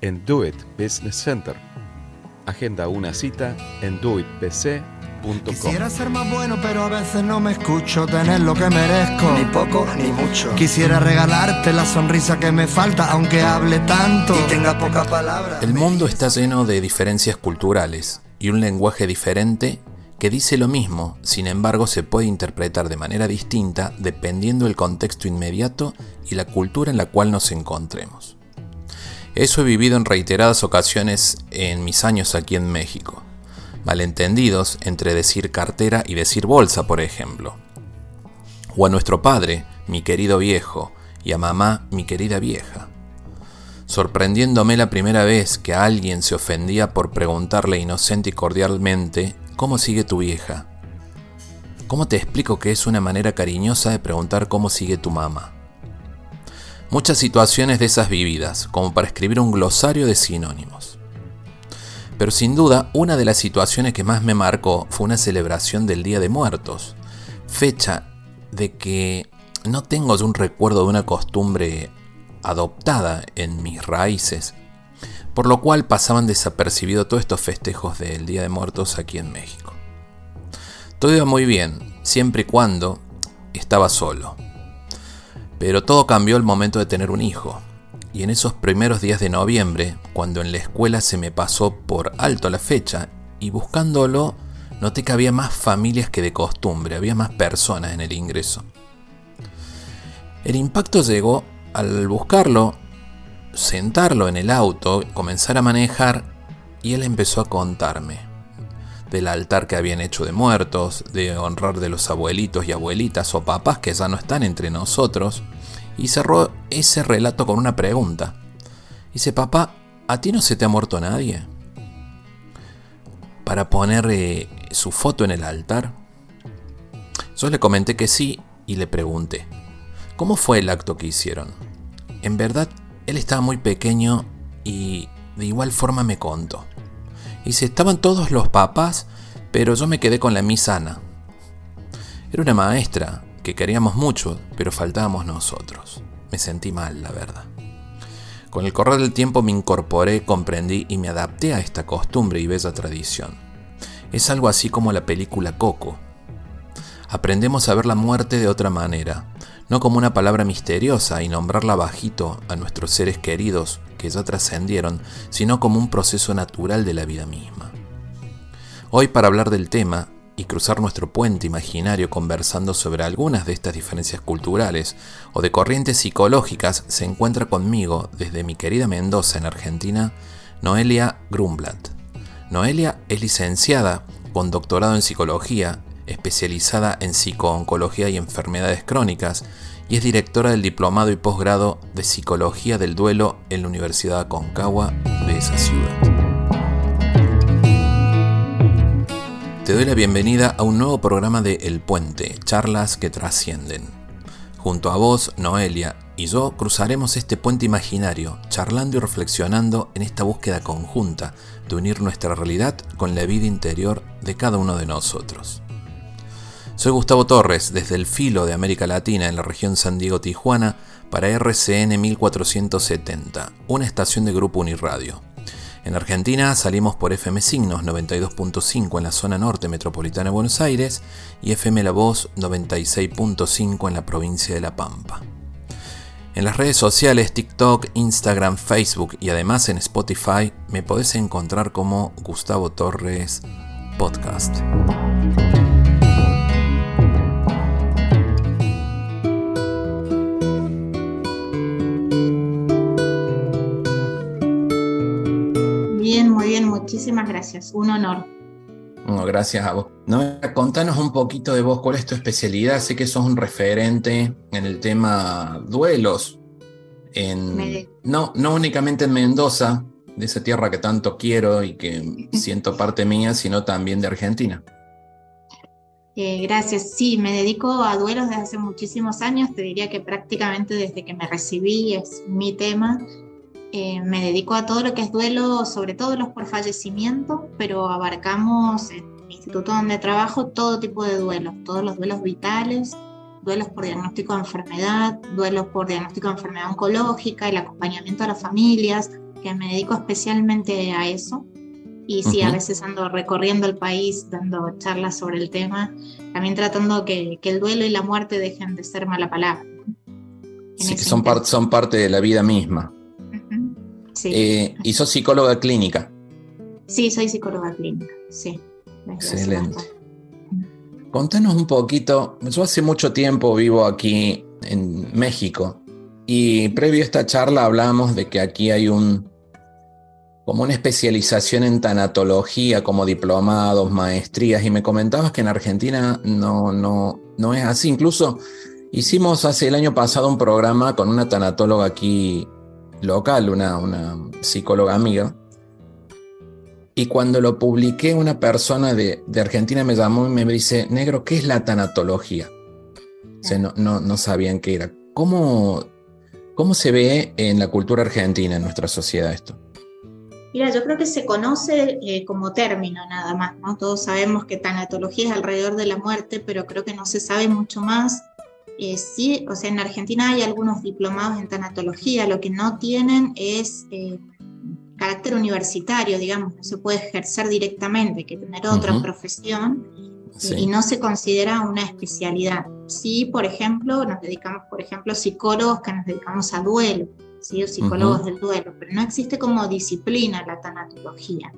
en Do It Business Center. Agenda una cita en doitbc.com. Quisiera ser más bueno, pero a veces no me escucho tener lo que merezco. Ni poco ni mucho. Quisiera regalarte la sonrisa que me falta, aunque hable tanto y tenga pocas palabras. El mundo está lleno de diferencias culturales y un lenguaje diferente que dice lo mismo, sin embargo se puede interpretar de manera distinta dependiendo del contexto inmediato y la cultura en la cual nos encontremos. Eso he vivido en reiteradas ocasiones en mis años aquí en México. Malentendidos entre decir cartera y decir bolsa, por ejemplo. O a nuestro padre, mi querido viejo, y a mamá, mi querida vieja. Sorprendiéndome la primera vez que alguien se ofendía por preguntarle inocente y cordialmente, ¿cómo sigue tu vieja? ¿Cómo te explico que es una manera cariñosa de preguntar cómo sigue tu mamá? Muchas situaciones de esas vividas, como para escribir un glosario de sinónimos. Pero sin duda, una de las situaciones que más me marcó fue una celebración del Día de Muertos, fecha de que no tengo un recuerdo de una costumbre adoptada en mis raíces, por lo cual pasaban desapercibidos todos estos festejos del Día de Muertos aquí en México. Todo iba muy bien, siempre y cuando estaba solo. Pero todo cambió el momento de tener un hijo. Y en esos primeros días de noviembre, cuando en la escuela se me pasó por alto la fecha, y buscándolo, noté que había más familias que de costumbre, había más personas en el ingreso. El impacto llegó al buscarlo, sentarlo en el auto, comenzar a manejar, y él empezó a contarme del altar que habían hecho de muertos, de honrar de los abuelitos y abuelitas o papás que ya no están entre nosotros, y cerró ese relato con una pregunta. Dice, papá, ¿a ti no se te ha muerto nadie? Para poner eh, su foto en el altar. Yo le comenté que sí y le pregunté, ¿cómo fue el acto que hicieron? En verdad, él estaba muy pequeño y de igual forma me contó. Dice, estaban todos los papás, pero yo me quedé con la misana. Era una maestra, que queríamos mucho, pero faltábamos nosotros. Me sentí mal, la verdad. Con el correr del tiempo me incorporé, comprendí y me adapté a esta costumbre y bella tradición. Es algo así como la película Coco. Aprendemos a ver la muerte de otra manera, no como una palabra misteriosa y nombrarla bajito a nuestros seres queridos que ya trascendieron, sino como un proceso natural de la vida misma. Hoy para hablar del tema y cruzar nuestro puente imaginario conversando sobre algunas de estas diferencias culturales o de corrientes psicológicas, se encuentra conmigo desde mi querida Mendoza en Argentina, Noelia Grumblatt. Noelia es licenciada con doctorado en psicología, especializada en psicooncología y enfermedades crónicas, y es directora del diplomado y posgrado de psicología del duelo en la Universidad Aconcagua de esa ciudad. Te doy la bienvenida a un nuevo programa de El Puente, charlas que trascienden. Junto a vos, Noelia, y yo cruzaremos este puente imaginario, charlando y reflexionando en esta búsqueda conjunta de unir nuestra realidad con la vida interior de cada uno de nosotros. Soy Gustavo Torres, desde el filo de América Latina en la región San Diego-Tijuana, para RCN 1470, una estación de Grupo Uniradio. En Argentina salimos por FM Signos 92.5 en la zona norte metropolitana de Buenos Aires y FM La Voz 96.5 en la provincia de La Pampa. En las redes sociales TikTok, Instagram, Facebook y además en Spotify me podés encontrar como Gustavo Torres Podcast. Muchísimas gracias. Un honor. gracias a vos. No, contanos un poquito de vos, ¿cuál es tu especialidad? Sé que sos un referente en el tema duelos. En, no, no únicamente en Mendoza, de esa tierra que tanto quiero y que siento parte mía, sino también de Argentina. Eh, gracias. Sí, me dedico a duelos desde hace muchísimos años. Te diría que prácticamente desde que me recibí es mi tema. Eh, me dedico a todo lo que es duelo, sobre todo los por fallecimiento, pero abarcamos en el instituto donde trabajo todo tipo de duelos, todos los duelos vitales, duelos por diagnóstico de enfermedad, duelos por diagnóstico de enfermedad oncológica, el acompañamiento a las familias, que me dedico especialmente a eso. Y sí, a veces ando recorriendo el país dando charlas sobre el tema, también tratando que, que el duelo y la muerte dejen de ser mala palabra. Sí, que son, son parte de la vida misma. Sí. Eh, ¿Y sos psicóloga clínica? Sí, soy psicóloga clínica, sí. Excelente. Contanos un poquito, yo hace mucho tiempo vivo aquí en México y previo a esta charla hablamos de que aquí hay un como una especialización en tanatología, como diplomados, maestrías, y me comentabas que en Argentina no, no, no es así. Incluso hicimos hace el año pasado un programa con una tanatóloga aquí local, una, una psicóloga amiga, y cuando lo publiqué, una persona de, de, Argentina me llamó y me dice, negro, ¿qué es la tanatología? O sea, no, no, no sabían qué era. ¿Cómo, ¿Cómo se ve en la cultura argentina, en nuestra sociedad esto? Mira, yo creo que se conoce eh, como término nada más, ¿no? Todos sabemos que tanatología es alrededor de la muerte, pero creo que no se sabe mucho más. Eh, sí, o sea, en Argentina hay algunos diplomados en tanatología, lo que no tienen es eh, carácter universitario, digamos, no se puede ejercer directamente, hay que tener otra profesión y no se considera una especialidad. Sí, por ejemplo, nos dedicamos, por ejemplo, psicólogos que nos dedicamos a duelo ¿sí? psicólogos del duelo, pero no existe como disciplina la tanatología.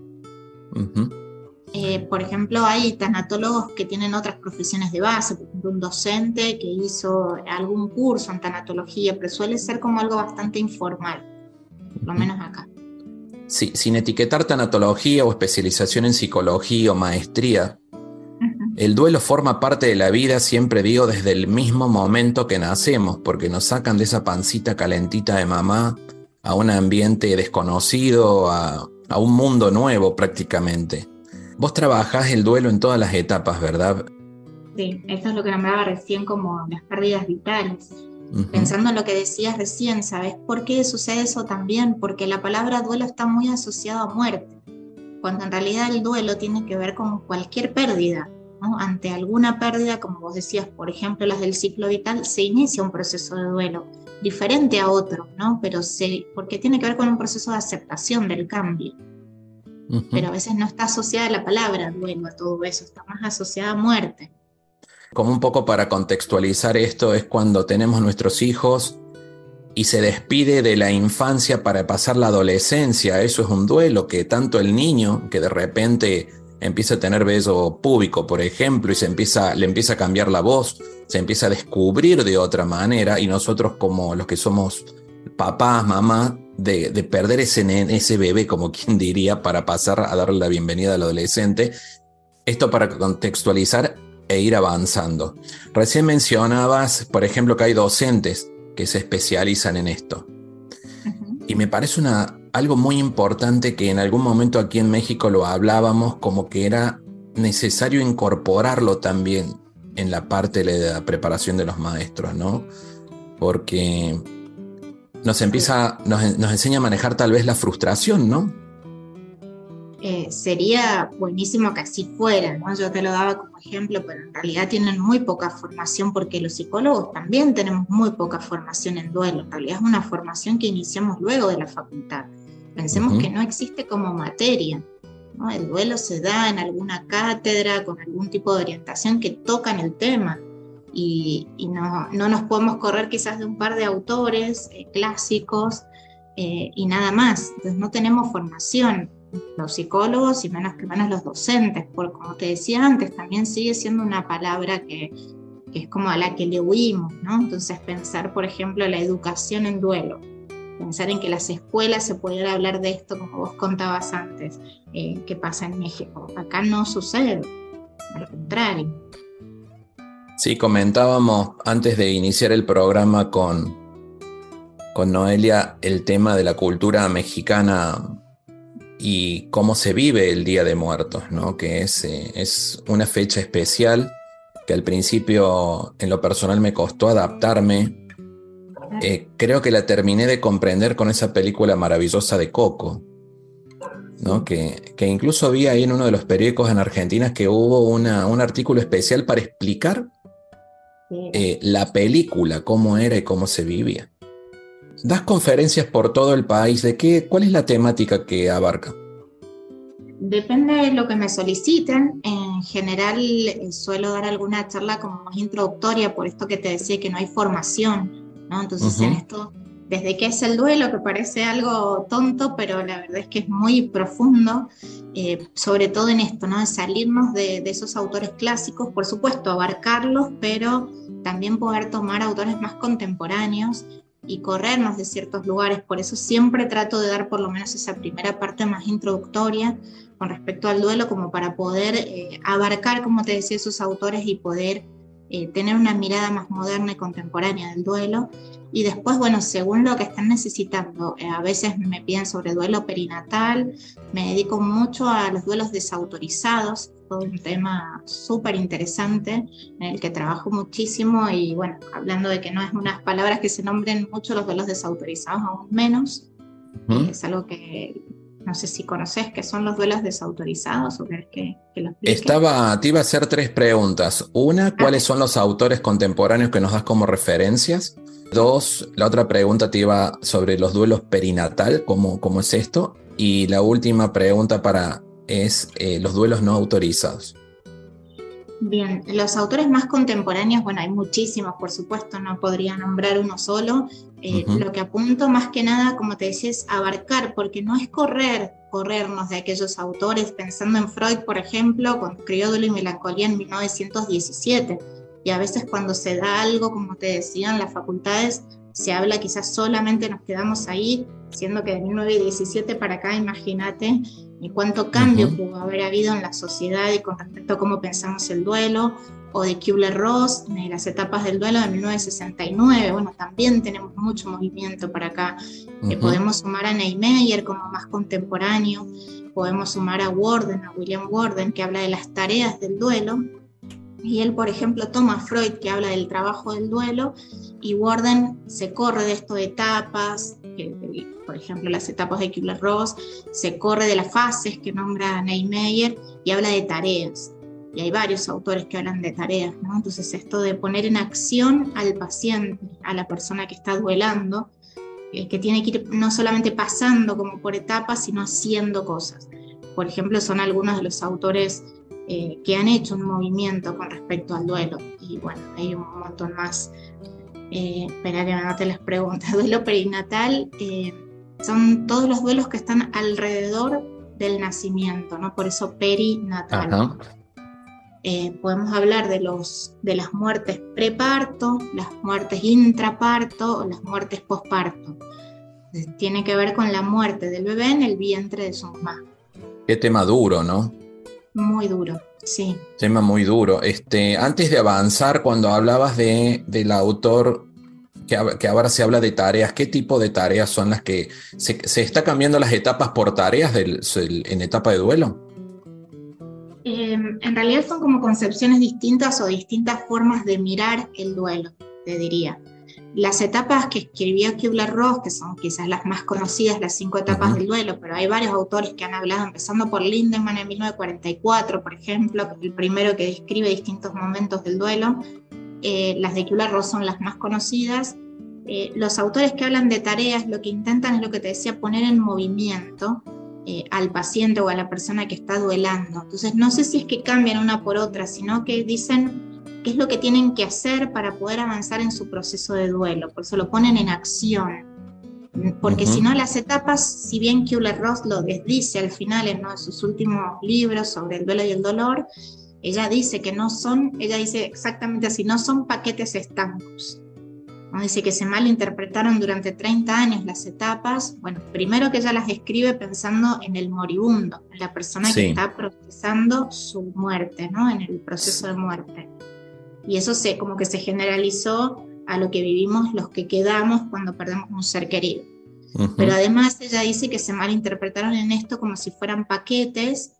Eh, por ejemplo, hay tanatólogos que tienen otras profesiones de base, por ejemplo, un docente que hizo algún curso en tanatología, pero suele ser como algo bastante informal, por lo menos acá. Sí, sin etiquetar tanatología o especialización en psicología o maestría, el duelo forma parte de la vida, siempre digo, desde el mismo momento que nacemos, porque nos sacan de esa pancita calentita de mamá a un ambiente desconocido, a, un mundo nuevo prácticamente. Vos trabajás el duelo en todas las etapas, ¿verdad? Sí, eso es lo que nombraba recién como las pérdidas vitales. Pensando en lo que decías recién, ¿sabes por qué sucede eso también? Porque la palabra duelo está muy asociada a muerte, cuando en realidad el duelo tiene que ver con cualquier pérdida, ante alguna pérdida, como vos decías, por ejemplo, las del ciclo vital, se inicia un proceso de duelo diferente a otro, ¿no? Pero se, porque tiene que ver con un proceso de aceptación del cambio. Pero a veces no está asociada la palabra duelo a todo eso, está más asociada a muerte. Como un poco para contextualizar esto, es cuando tenemos nuestros hijos y se despide de la infancia para pasar la adolescencia. Eso es un duelo que tanto el niño, que de repente empieza a tener beso público, por ejemplo, y se empieza, le empieza a cambiar la voz, se empieza a descubrir de otra manera, y nosotros como los que somos papás, mamás, de, perder ese, ese bebé, como quien diría, para pasar a darle la bienvenida al adolescente, esto para contextualizar e ir avanzando. Recién mencionabas, por ejemplo, que hay docentes que se especializan en esto. Y me parece una, algo muy importante que en algún momento aquí en México lo hablábamos como que era necesario incorporarlo también en la parte de la preparación de los maestros, ¿no? Porque nos empieza, nos, enseña a manejar tal vez la frustración, ¿no? Eh, sería buenísimo que así fuera, ¿no? Yo te lo daba como ejemplo, pero en realidad tienen muy poca formación porque los psicólogos también tenemos muy poca formación en duelo. En realidad es una formación que iniciamos luego de la facultad. Pensemos que no existe como materia. ¿no? El duelo se da en alguna cátedra con algún tipo de orientación que tocan el tema y, no, no, nos podemos correr quizás de un par de autores eh, clásicos eh, y nada más. Entonces no tenemos formación. los psicólogos y menos que menos los docentes, porque como te decía antes, también sigue siendo una palabra que, es como a la que le huimos, ¿no? Entonces pensar, por ejemplo, la educación en duelo, pensar en que las escuelas se pudiera hablar de esto, como vos contabas antes, eh, que pasa en México. Acá no sucede, al contrario. Sí, comentábamos antes de iniciar el programa con, con Noelia el tema de la cultura mexicana y cómo se vive el Día de Muertos, ¿no? que es, eh, es una fecha especial que al principio en lo personal me costó adaptarme. Eh, creo que la terminé de comprender con esa película maravillosa de Coco, ¿no? que, que incluso vi ahí en uno de los periódicos en Argentina que hubo una, un artículo especial para explicar eh, la película, cómo era y cómo se vivía. Das conferencias por todo el país. ¿De qué? ¿Cuál es la temática que abarca? Depende de lo que me soliciten. En general eh, suelo dar alguna charla como más introductoria, por esto que te decía que no hay formación, ¿no? Entonces en esto, desde qué es el duelo, que parece algo tonto, pero la verdad es que es muy profundo, eh, sobre todo en esto, ¿no? De salirnos de, esos autores clásicos, por supuesto, abarcarlos, pero también poder tomar autores más contemporáneos y corrernos de ciertos lugares. Por eso siempre trato de dar por lo menos esa primera parte más introductoria con respecto al duelo, como para poder eh, abarcar, como te decía, esos autores y poder eh, tener una mirada más moderna y contemporánea del duelo. Y después, bueno, según lo que están necesitando, eh, a veces me piden sobre duelo perinatal, me dedico mucho a los duelos desautorizados, un tema súper interesante en el que trabajo muchísimo y bueno, hablando de que no es unas palabras que se nombren mucho los duelos desautorizados, aún menos. Es algo que no sé si conoces que son los duelos desautorizados o que, que lo explique. Estaba, te iba a hacer tres preguntas. Una, ah. ¿cuáles son los autores contemporáneos que nos das como referencias? Dos, la otra pregunta te iba sobre los duelos perinatal, ¿cómo, cómo es esto? Y la última pregunta para es eh, los duelos no autorizados. Bien, los autores más contemporáneos, bueno, hay muchísimos, por supuesto, no podría nombrar uno solo. Eh, lo que apunto más que nada, como te decía, es abarcar, porque no es correr, corrernos de aquellos autores, pensando en Freud, por ejemplo, cuando escribió Duelo y Melancolía en 1917. Y a veces cuando se da algo, como te decía, en las facultades, se habla quizás solamente nos quedamos ahí, siendo que de 1917 para acá, imagínate, y cuánto cambio pudo haber habido en la sociedad y con respecto a cómo pensamos el duelo, o de Kubler-Ross, de las etapas del duelo de 1969. Bueno, también tenemos mucho movimiento para acá. que podemos sumar a Neymeyer como más contemporáneo, podemos sumar a Warden, a William Warden, que habla de las tareas del duelo, y él, por ejemplo, toma Freud, que habla del trabajo del duelo, y Warden se corre de esto de etapas, por ejemplo, las etapas de Kubler-Ross, se corre de las fases que nombra Neymeyer y habla de tareas. Y hay varios autores que hablan de tareas, ¿no? Entonces, esto de poner en acción al paciente, a la persona que está duelando, eh, que tiene que ir no solamente pasando como por etapas, sino haciendo cosas. Por ejemplo, son algunos de los autores eh, que han hecho un movimiento con respecto al duelo. Y bueno, hay un montón más. Eh, espera que me anote las preguntas. Duelo perinatal eh, son todos los duelos que están alrededor del nacimiento, ¿no? Por eso perinatal. podemos hablar de, los, de las muertes preparto, las muertes intraparto o las muertes posparto. Tiene que ver con la muerte del bebé en el vientre de su mamá. Qué tema duro, ¿no? Muy duro, sí. Tema muy duro. Este, antes de avanzar, cuando hablabas de, del autor, que, que, ahora se habla de tareas, ¿qué tipo de tareas son las que se, está cambiando las etapas por tareas del, en etapa de duelo? Em, en realidad son como concepciones distintas o distintas formas de mirar el duelo, te diría. Las etapas que escribió Kubler-Ross, que son quizás las más conocidas, las cinco etapas del duelo, pero hay varios autores que han hablado, empezando por Lindemann en 1944, por ejemplo, que es el primero que describe distintos momentos del duelo. Eh, las de Kubler-Ross son las más conocidas. Eh, los autores que hablan de tareas lo que intentan es lo que te decía, poner en movimiento eh, al paciente o a la persona que está duelando. Entonces, no sé si es que cambian una por otra, sino que dicen qué es lo que tienen que hacer para poder avanzar en su proceso de duelo, por eso lo ponen en acción. Porque si no, las etapas, si bien Kübler-Ross lo dice al final en uno de sus últimos libros sobre el duelo y el dolor, ella dice que no son, ella dice exactamente así, no son paquetes estancos. ¿no? Dice que se malinterpretaron durante 30 años las etapas. Bueno, primero que ella las escribe pensando en el moribundo, en la persona que está procesando su muerte, ¿no? En el proceso de muerte. Y eso se, como que se generalizó a lo que vivimos los que quedamos cuando perdemos un ser querido. Pero además ella dice que se malinterpretaron en esto como si fueran paquetes.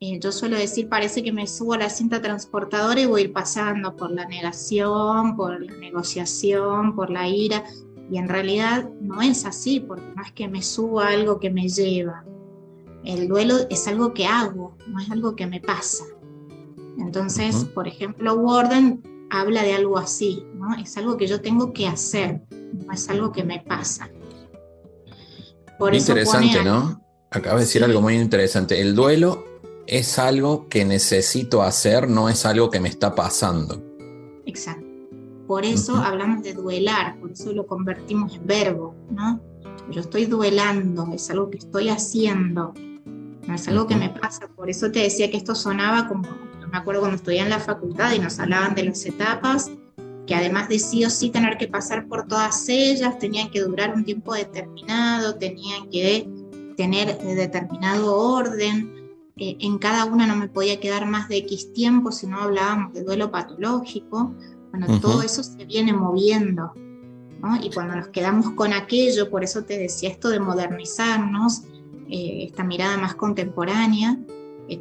Eh, yo suelo decir, parece que me subo a la cinta transportadora y voy a ir pasando por la negación, por la negociación, por la ira. Y en realidad no es así, porque no es que me subo a algo que me lleva. El duelo es algo que hago, no es algo que me pasa. Entonces, por ejemplo, Warden habla de algo así, ¿no? Es algo que yo tengo que hacer, no es algo que me pasa. Por interesante, ¿no? Acabas de decir algo muy interesante. El duelo es algo que necesito hacer, no es algo que me está pasando. Exacto. Por eso hablamos de duelar, por eso lo convertimos en verbo, ¿no? Yo estoy duelando, es algo que estoy haciendo, no es algo que me pasa. Por eso te decía que esto sonaba como me acuerdo cuando estudié en la facultad y nos hablaban de las etapas, que además de sí o sí tener que pasar por todas ellas, tenían que durar un tiempo determinado, tenían que tener determinado orden. Eh, en cada una no me podía quedar más de X tiempo si no hablábamos de duelo patológico. Bueno, todo eso se viene moviendo. Y cuando nos quedamos con aquello, por eso te decía esto de modernizarnos, eh, esta mirada más contemporánea,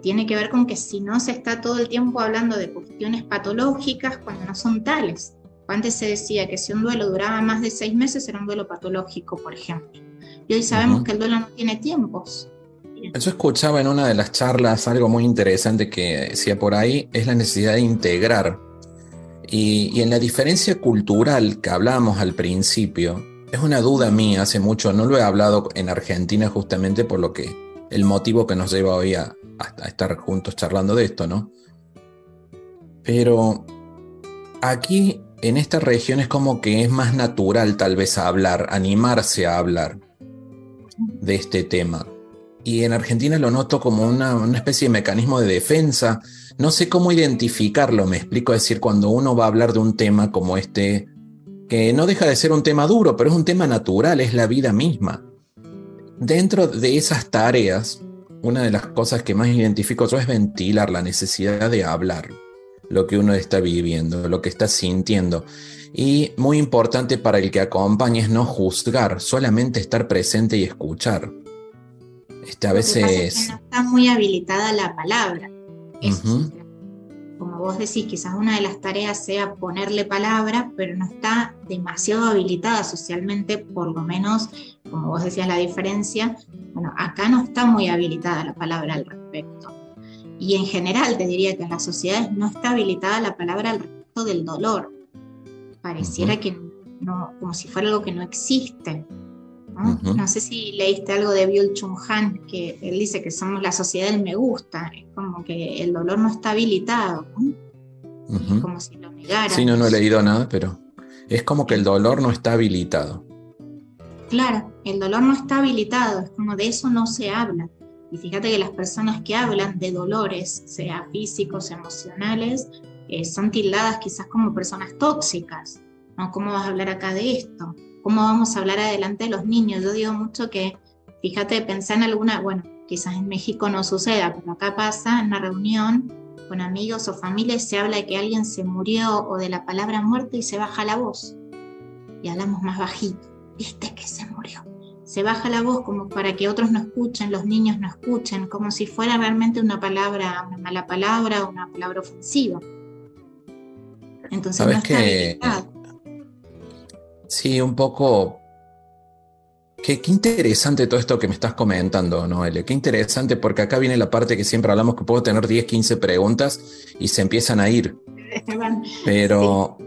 tiene que ver con que si no se está todo el tiempo hablando de cuestiones patológicas cuando no son tales. Antes se decía que si un duelo duraba más de seis meses era un duelo patológico, por ejemplo. Y hoy sabemos que el duelo no tiene tiempos. Yo escuchaba en una de las charlas algo muy interesante que decía por ahí, es la necesidad de integrar. Y, y en la diferencia cultural que hablábamos al principio, es una duda mía hace mucho, no lo he hablado en Argentina justamente por lo que el motivo que nos lleva hoy a, estar juntos charlando de esto, ¿no? Pero aquí en esta región es como que es más natural tal vez hablar, animarse a hablar de este tema. Y en Argentina lo noto como una, una, especie de mecanismo de defensa. No sé cómo identificarlo, me explico, decir, cuando uno va a hablar de un tema como este, que no deja de ser un tema duro, pero es un tema natural, es la vida misma. Dentro de esas tareas, una de las cosas que más identifico yo es ventilar la necesidad de hablar lo que uno está viviendo, lo que está sintiendo. Y muy importante para el que acompaña es no juzgar, solamente estar presente y escuchar. Este, a veces... no está muy habilitada la palabra. Como vos decís, quizás una de las tareas sea ponerle palabra, pero no está demasiado habilitada socialmente, por lo menos como vos decías, la diferencia, bueno, acá no está muy habilitada la palabra al respecto. Y en general te diría que en las sociedades no está habilitada la palabra al respecto del dolor. Pareciera que no, como si fuera algo que no existe. ¿No? sé si leíste algo de Byul Chung Han, que él dice que somos la sociedad del me gusta, es como que el dolor no está habilitado, como si lo negara. Sí, no, no he leído nada, pero es como que el dolor no está habilitado. Claro, el dolor no está habilitado, es como de eso no se habla. Y fíjate que las personas que hablan de dolores, sea físicos, emocionales, eh, son tildadas quizás como personas tóxicas. ¿no? ¿Cómo vas a hablar acá de esto? ¿Cómo vamos a hablar adelante de los niños? Yo digo mucho que, fíjate, pensar en alguna, bueno, quizás en México no suceda, pero acá pasa en una reunión con amigos o familias se habla de que alguien se murió o de la palabra muerte y se baja la voz. Y hablamos más bajito viste que se murió. Se baja la voz como para que otros no escuchen, los niños no escuchen, como si fuera realmente una palabra, una mala palabra o una palabra ofensiva. Entonces no está que... Sí, un poco Qué, qué, interesante todo esto que me estás comentando, Noelia. Qué interesante, porque acá viene la parte que siempre hablamos que puedo tener 10, 15 preguntas y se empiezan a ir. Pero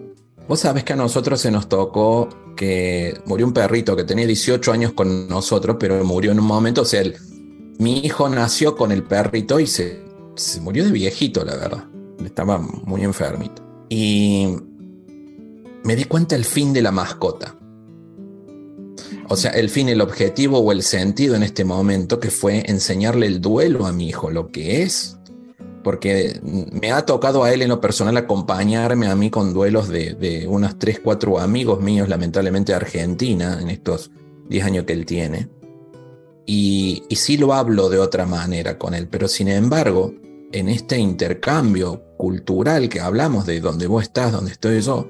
vos sabés que a nosotros se nos tocó que murió un perrito que tenía 18 años con nosotros, pero murió en un momento, o sea, mi hijo nació con el perrito y se, se murió de viejito, la verdad. Estaba muy enfermito. Y me di cuenta el fin de la mascota. O sea, el fin, el objetivo o el sentido en este momento que fue enseñarle el duelo a mi hijo, lo que es. Porque me ha tocado a él en lo personal acompañarme a mí con duelos de, de unos 3, 4 amigos míos, lamentablemente de Argentina, en estos 10 años que él tiene. Y, y sí lo hablo de otra manera con él, pero sin embargo, en este intercambio cultural que hablamos de donde vos estás, donde estoy yo,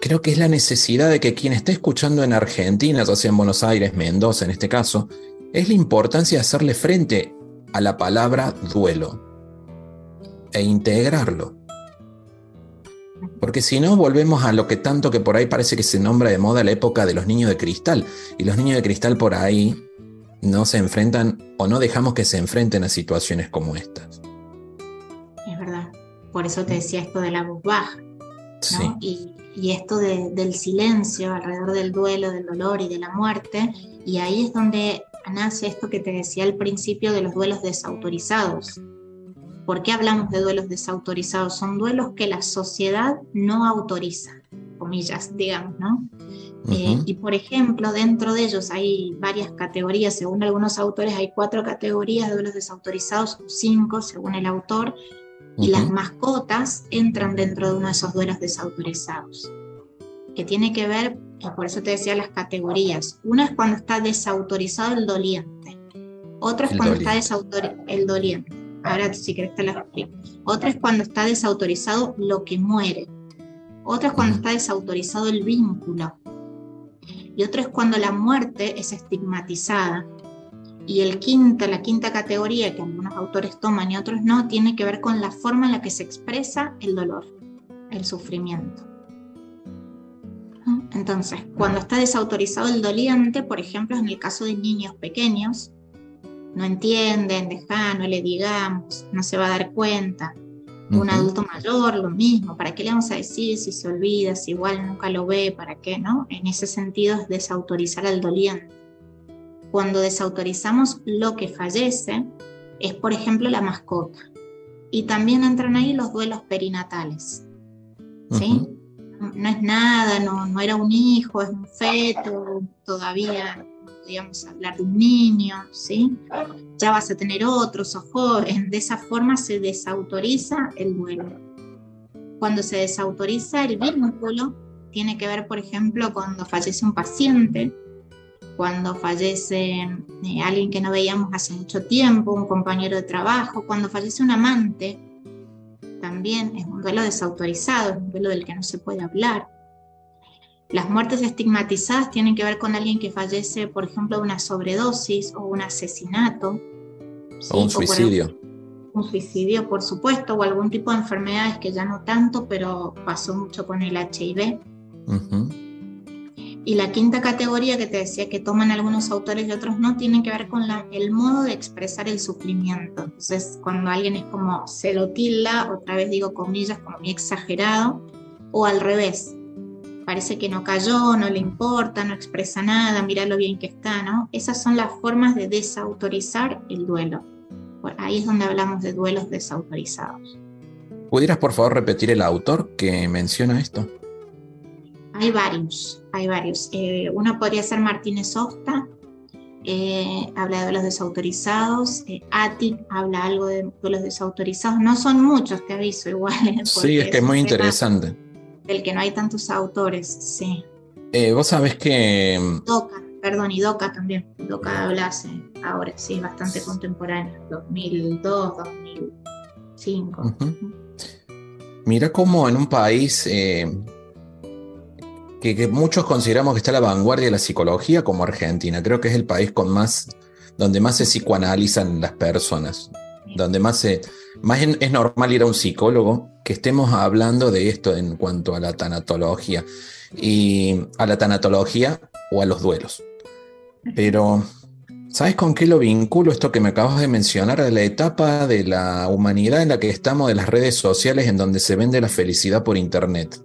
creo que es la necesidad de que quien esté escuchando en Argentina, ya sea en Buenos Aires, Mendoza en este caso, es la importancia de hacerle frente a la palabra duelo e integrarlo. Porque si no, volvemos a lo que tanto que por ahí parece que se nombra de moda la época de los niños de cristal. Y los niños de cristal por ahí no se enfrentan o no dejamos que se enfrenten a situaciones como estas. Es verdad. Por eso te decía esto de la voz baja. ¿no? Y, y, esto del silencio alrededor del duelo, del dolor y de la muerte. Y ahí es donde nace esto que te decía al principio de los duelos desautorizados. ¿Por qué hablamos de duelos desautorizados? Son duelos que la sociedad no autoriza, comillas, digamos, ¿no? Eh, y por ejemplo, dentro de ellos hay varias categorías, según algunos autores hay cuatro categorías de duelos desautorizados, cinco según el autor, y las mascotas entran dentro de uno de esos duelos desautorizados, que tiene que ver, por eso te decía las categorías. Una es cuando está desautorizado el doliente, otra es cuando está desautorizado el doliente. Ahora si querés te lo explico. Otra es cuando está desautorizado lo que muere. Otra es cuando está desautorizado el vínculo y otro es cuando la muerte es estigmatizada. Y el quinta, la quinta categoría que algunos autores toman y otros no, tiene que ver con la forma en la que se expresa el dolor, el sufrimiento. Entonces, cuando está desautorizado el doliente, por ejemplo, en el caso de niños pequeños, no entienden, deja, no le digamos, no se va a dar cuenta, un adulto mayor, lo mismo, ¿para qué le vamos a decir si se olvida, si igual nunca lo ve, para qué, no? En ese sentido es desautorizar al doliente. Cuando desautorizamos lo que fallece, es por ejemplo la mascota. Y también entran ahí los duelos perinatales. ¿Sí? No es nada, no, no era un hijo, es un feto, todavía podríamos hablar de un niño, ¿sí? Ya vas a tener otros o joven, de esa forma se desautoriza el duelo. Cuando se desautoriza el vínculo, tiene que ver, por ejemplo, cuando fallece un paciente, cuando fallece eh, alguien que no veíamos hace mucho tiempo, un compañero de trabajo, cuando fallece un amante, también es un duelo desautorizado, es un duelo del que no se puede hablar. Las muertes estigmatizadas tienen que ver con alguien que fallece, por ejemplo, de una sobredosis o un asesinato. O un suicidio. un suicidio, por supuesto, o algún tipo de enfermedades que ya no tanto, pero pasó mucho con el HIV. Y la quinta categoría que te decía que toman algunos autores y otros no, tiene que ver con la, el modo de expresar el sufrimiento. Entonces, cuando alguien es como se lo tilda, otra vez digo comillas, como muy exagerado, o al revés, parece que no cayó, no le importa, no expresa nada, mira lo bien que está, ¿no? Esas son las formas de desautorizar el duelo. ahí es donde hablamos de duelos desautorizados. ¿Pudieras por favor repetir el autor que menciona esto? Hay varios, hay varios. Eh, uno podría ser Martínez Osta, eh, habla de duelos desautorizados, eh, habla algo de duelos desautorizados, no son muchos, te aviso, igual. Sí, es que es muy interesante del que no hay tantos autores, sí. Eh, vos sabés que... Mm, Doca, perdón, y Doca también. Doca habla ahora, sí, bastante contemporáneo, 2002, 2005. Mira cómo en un país eh, que, muchos consideramos que está a la vanguardia de la psicología, como Argentina, creo que es el país con más, donde más se psicoanalizan las personas, donde más se más es normal ir a un psicólogo que estemos hablando de esto en cuanto a la tanatología y a la tanatología o a los duelos. Pero, ¿sabes con qué lo vinculo esto que me acabas de mencionar? A la etapa de la humanidad en la que estamos, de las redes sociales, en donde se vende la felicidad por Internet.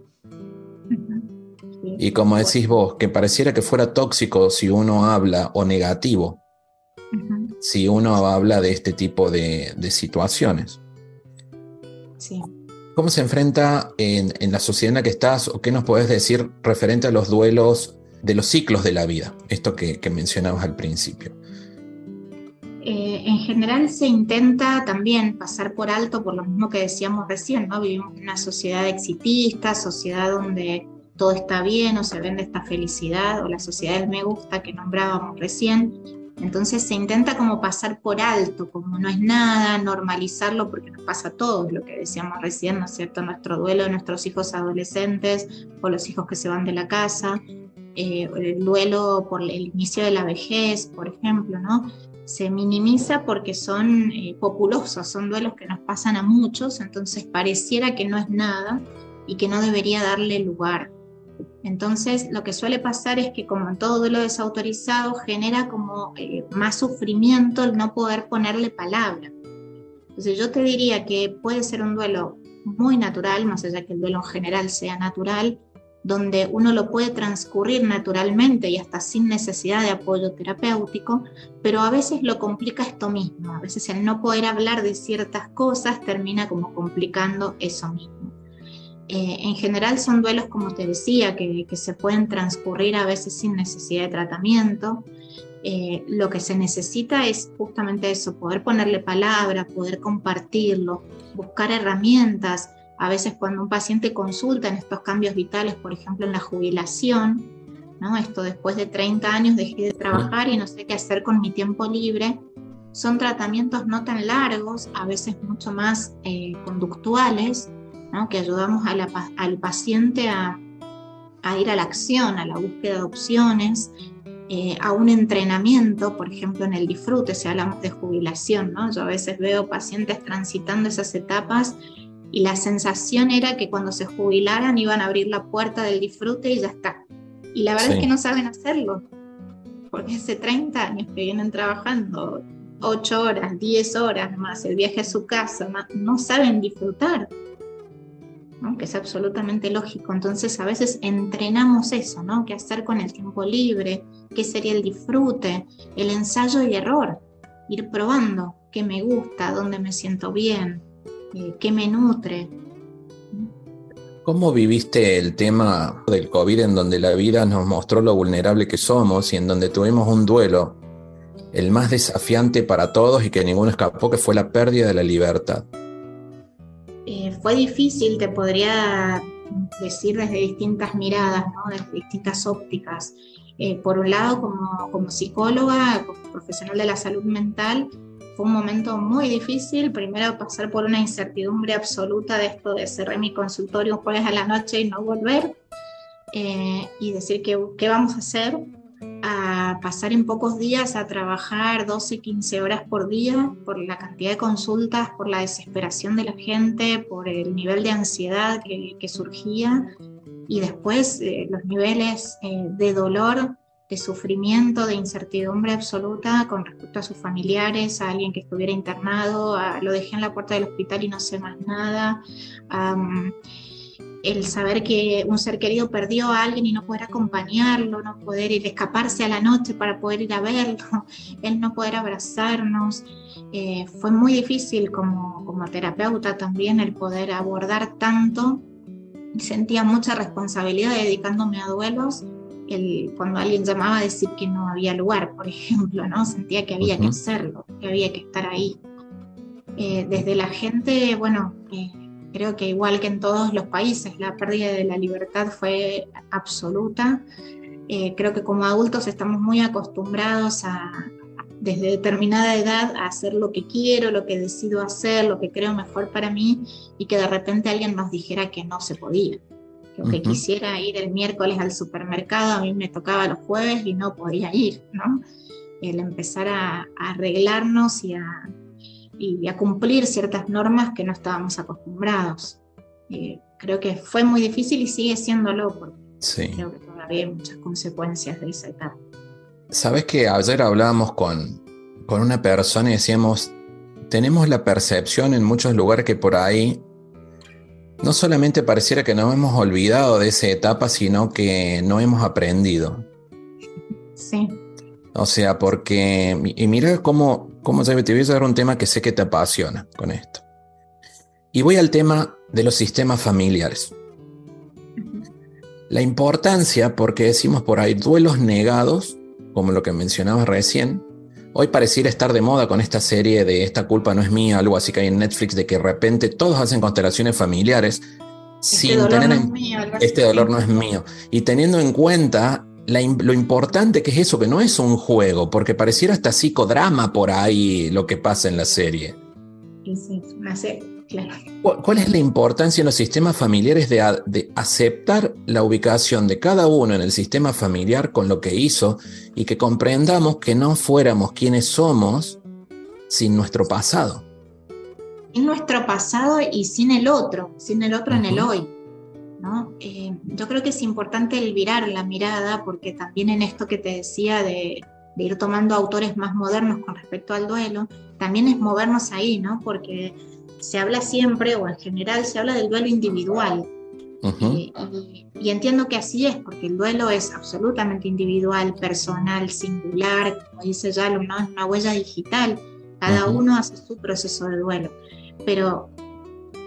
Y como decís vos, que pareciera que fuera tóxico si uno habla o negativo, si uno habla de este tipo de, de situaciones. ¿Cómo se enfrenta en, la sociedad en la que estás o qué nos puedes decir referente a los duelos de los ciclos de la vida, esto que, que mencionabas al principio. Eh, en general se intenta también pasar por alto por lo mismo que decíamos recién, ¿no? Vivimos en una sociedad exitista, sociedad donde todo está bien o se vende esta felicidad o la sociedad me gusta que nombrábamos recién. Entonces se intenta como pasar por alto, como no es nada, normalizarlo porque nos pasa a todos, lo que decíamos recién, ¿no es cierto? Nuestro duelo nuestros hijos adolescentes o los hijos que se van de la casa, eh, el duelo por el inicio de la vejez, por ejemplo, ¿no? se minimiza porque son eh, populosos, son duelos que nos pasan a muchos, entonces pareciera que no es nada y que no debería darle lugar. Entonces lo que suele pasar es que como todo duelo desautorizado genera como eh, más sufrimiento el no poder ponerle palabra. Entonces yo te diría que puede ser un duelo muy natural, más allá que el duelo en general sea natural, donde uno lo puede transcurrir naturalmente y hasta sin necesidad de apoyo terapéutico, pero a veces lo complica esto mismo, a veces el no poder hablar de ciertas cosas termina como complicando eso mismo. Eh, en general son duelos, como te decía, que, se pueden transcurrir a veces sin necesidad de tratamiento. Eh, lo que se necesita es justamente eso, poder ponerle palabra, poder compartirlo, buscar herramientas, a veces cuando un paciente consulta en estos cambios vitales, por ejemplo en la jubilación, ¿no? esto después de 30 años dejé de trabajar y no sé qué hacer con mi tiempo libre, son tratamientos no tan largos, a veces mucho más eh, conductuales, ¿no? que ayudamos al paciente a, a, ir a la acción, a la búsqueda de opciones, eh, a un entrenamiento, por ejemplo en el disfrute, si hablamos de jubilación, ¿no? yo a veces veo pacientes transitando esas etapas y la sensación era que cuando se jubilaran iban a abrir la puerta del disfrute y ya está. Y la verdad es que no saben hacerlo, porque hace 30 años que vienen trabajando 8 horas, 10 horas más, el viaje a su casa, no saben disfrutar, que es absolutamente lógico. Entonces a veces entrenamos eso, ¿no? ¿Qué hacer con el tiempo libre? ¿Qué sería el disfrute? El ensayo y error, ir probando qué me gusta, dónde me siento bien, eh, qué me nutre. ¿Cómo viviste el tema del COVID en donde la vida nos mostró lo vulnerable que somos y en donde tuvimos un duelo, el más desafiante para todos y que ninguno escapó, que fue la pérdida de la libertad? Fue difícil, te podría decir desde distintas miradas, desde distintas ópticas. Eh, por un lado, como, como psicóloga, como profesional de la salud mental, fue un momento muy difícil, primero pasar por una incertidumbre absoluta de esto de cerrar mi consultorio un jueves a la noche y no volver, eh, y decir que, qué vamos a hacer, a pasar en pocos días a trabajar 12, 15 horas por día por la cantidad de consultas, por la desesperación de la gente, por el nivel de ansiedad que, surgía y después eh, los niveles eh, de dolor de sufrimiento, de incertidumbre absoluta con respecto a sus familiares, a alguien que estuviera internado, lo dejé en la puerta del hospital y no sé más nada. El saber que un ser querido perdió a alguien y no poder acompañarlo, no poder ir escaparse a la noche para poder ir a verlo, él no poder abrazarnos. Eh, fue muy difícil como, como terapeuta también el poder abordar tanto. Sentía mucha responsabilidad dedicándome a duelos cuando alguien llamaba a decir que no había lugar, por ejemplo, ¿no? Sentía que había que hacerlo, que había que estar ahí. Eh, desde la gente, bueno, eh, creo que igual que en todos los países, la pérdida de la libertad fue absoluta. Eh, creo que como adultos estamos muy acostumbrados a, desde determinada edad, a hacer lo que quiero, lo que decido hacer, lo que creo mejor para mí, y que de repente alguien nos dijera que no se podía que quisiera ir el miércoles al supermercado, a mí me tocaba los jueves y no podía ir, ¿no? El empezar a, arreglarnos y a, y a, cumplir ciertas normas que no estábamos acostumbrados. Eh, creo que fue muy difícil y sigue siéndolo, porque sí. creo que todavía hay muchas consecuencias de esa etapa. Sabes que ayer hablábamos con, con una persona y decíamos, tenemos la percepción en muchos lugares que por ahí no solamente pareciera que nos hemos olvidado de esa etapa, sino que no hemos aprendido. Sí. O sea, porque, y mira cómo, cómo te voy a dar un tema que sé que te apasiona con esto. Y voy al tema de los sistemas familiares. La importancia, porque decimos por ahí duelos negados, como lo que mencionabas recién, hoy pareciera estar de moda con esta serie de Esta culpa no es mía, algo así que hay en Netflix, de que de repente todos hacen constelaciones familiares este sin tener en, este dolor no es mío. Y teniendo en cuenta lo importante que es eso, que no es un juego, porque pareciera hasta psicodrama por ahí lo que pasa en la serie. Sí, claro. ¿Cuál es la importancia en los sistemas familiares de, de, aceptar la ubicación de cada uno en el sistema familiar con lo que hizo y que comprendamos que no fuéramos quienes somos sin nuestro pasado? Sin nuestro pasado y sin el otro, sin el otro en el hoy. Eh, yo creo que es importante el virar la mirada, porque también en esto que te decía de, ir tomando autores más modernos con respecto al duelo, también es movernos ahí, ¿no? Porque se habla siempre, o en general se habla del duelo individual. Eh, y, entiendo que así es, porque el duelo es absolutamente individual, personal, singular, como dice ya, es una huella digital. Cada uno hace su proceso de duelo. Pero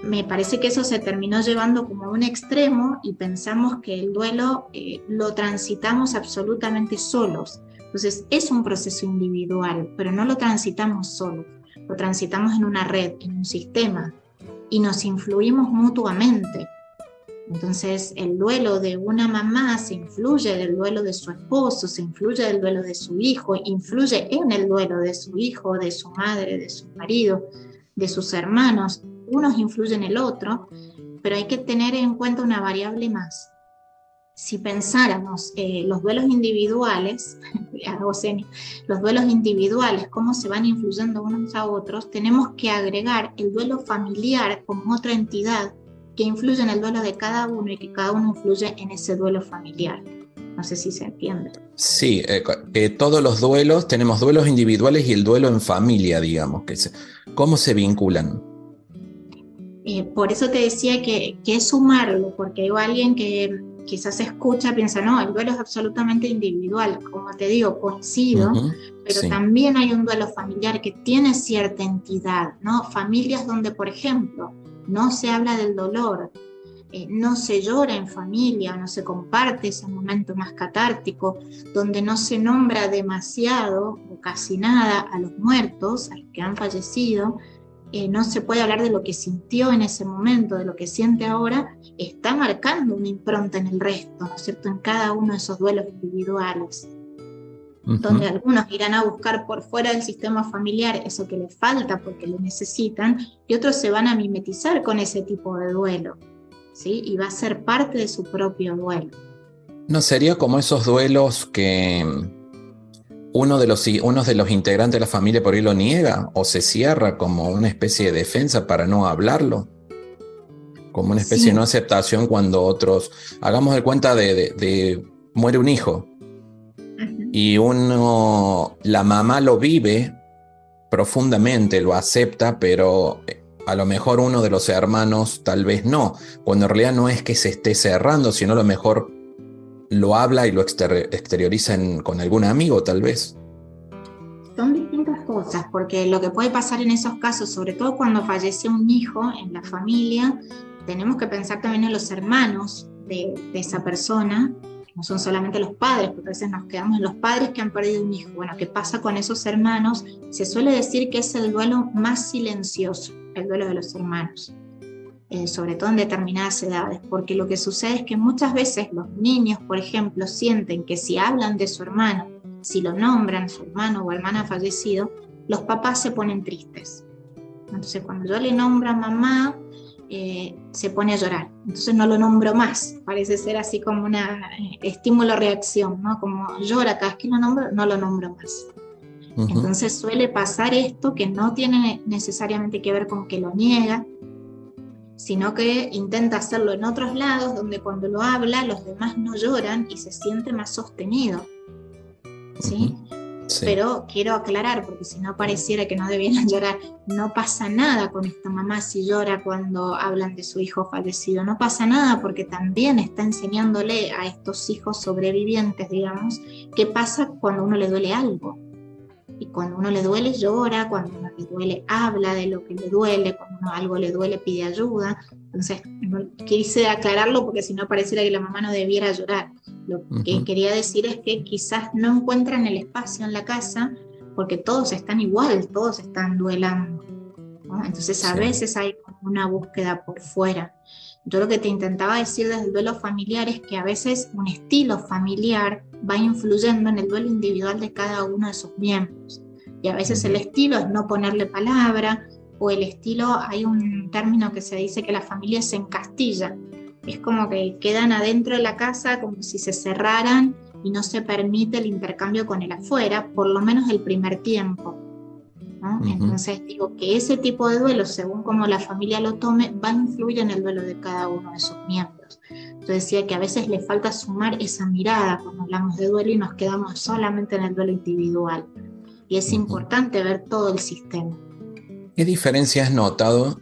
me parece que eso se terminó llevando como un extremo y pensamos que el duelo eh, lo transitamos absolutamente solos. Entonces es un proceso individual, pero no lo transitamos solos, lo transitamos en una red, en un sistema y nos influimos mutuamente. Entonces el duelo de una mamá se influye del duelo de su esposo, se influye del duelo de su hijo, influye en el duelo de su hijo, de su madre, de su marido, de sus hermanos unos influyen en el otro, pero hay que tener en cuenta una variable más. Si pensáramos eh, los duelos individuales, los duelos individuales, cómo se van influyendo unos a otros, tenemos que agregar el duelo familiar como otra entidad que influye en el duelo de cada uno y que cada uno influye en ese duelo familiar. No sé si se entiende. Sí, eh, eh, todos los duelos, tenemos duelos individuales y el duelo en familia, digamos. Que ¿Cómo se vinculan? Eh, por eso te decía que, que, es sumarlo, porque hay alguien que quizás escucha, piensa, no, el duelo es absolutamente individual, como te digo, coincido, pero también hay un duelo familiar que tiene cierta entidad, ¿no? Familias donde, por ejemplo, no se habla del dolor, eh, no se llora en familia, no se comparte ese momento más catártico, donde no se nombra demasiado o casi nada a los muertos, a los que han fallecido, eh, no se puede hablar de lo que sintió en ese momento, de lo que siente ahora, está marcando una impronta en el resto, ¿no es cierto? En cada uno de esos duelos individuales, donde algunos irán a buscar por fuera del sistema familiar eso que les falta porque lo necesitan, y otros se van a mimetizar con ese tipo de duelo, ¿sí? Y va a ser parte de su propio duelo. ¿No sería como esos duelos que uno de, los, de los integrantes de la familia por ahí lo niega o se cierra como una especie de defensa para no hablarlo. Como una especie de no aceptación cuando otros, hagamos de cuenta de, muere un hijo. Y uno, la mamá lo vive profundamente, lo acepta, pero a lo mejor uno de los hermanos tal vez no, cuando en realidad no es que se esté cerrando, sino a lo mejor lo habla y lo exterioriza con algún amigo, tal vez. Son distintas cosas, porque lo que puede pasar en esos casos, sobre todo cuando fallece un hijo en la familia, tenemos que pensar también en los hermanos de, esa persona, no son solamente los padres, porque a veces nos quedamos en los padres que han perdido un hijo. Bueno, ¿qué pasa con esos hermanos? Se suele decir que es el duelo más silencioso, el duelo de los hermanos. Eh, sobre todo en determinadas edades, porque lo que sucede es que muchas veces los niños, por ejemplo, sienten que si hablan de su hermano, si lo nombran, su hermano o hermana fallecido, los papás se ponen tristes. Entonces cuando yo le nombro a mamá, eh, se pone a llorar. Entonces no lo nombro más. Parece ser así como una eh, estímulo-reacción, ¿no? Como llora cada vez que lo nombro, no lo nombro más. Entonces suele pasar esto que no tiene necesariamente que ver con que lo niega, sino que intenta hacerlo en otros lados donde cuando lo habla los demás no lloran y se siente más sostenido. ¿sí? Pero quiero aclarar, porque si no pareciera que no debieran llorar, no pasa nada con esta mamá si llora cuando hablan de su hijo fallecido, no pasa nada porque también está enseñándole a estos hijos sobrevivientes, digamos, qué pasa cuando uno le duele algo. Y cuando uno le duele llora, cuando uno le duele habla de lo que le duele, cuando uno algo le duele pide ayuda. Entonces, quise aclararlo porque si no pareciera que la mamá no debiera llorar. Lo que quería decir es que quizás no encuentran el espacio en la casa porque todos están igual, todos están duelando. Entonces, a veces hay como una búsqueda por fuera. Yo lo que te intentaba decir desde el duelo familiar es que a veces un estilo familiar va influyendo en el duelo individual de cada uno de sus miembros. Y a veces el estilo es no ponerle palabra, o el estilo, hay un término que se dice que la familia se encastilla. Es como que quedan adentro de la casa como si se cerraran y no se permite el intercambio con el afuera, por lo menos el primer tiempo. Entonces digo que ese tipo de duelo, según como la familia lo tome, va a influir en el duelo de cada uno de sus miembros. Yo decía que a veces le falta sumar esa mirada cuando hablamos de duelo y nos quedamos solamente en el duelo individual. Y es importante ver todo el sistema. ¿Qué diferencia has notado,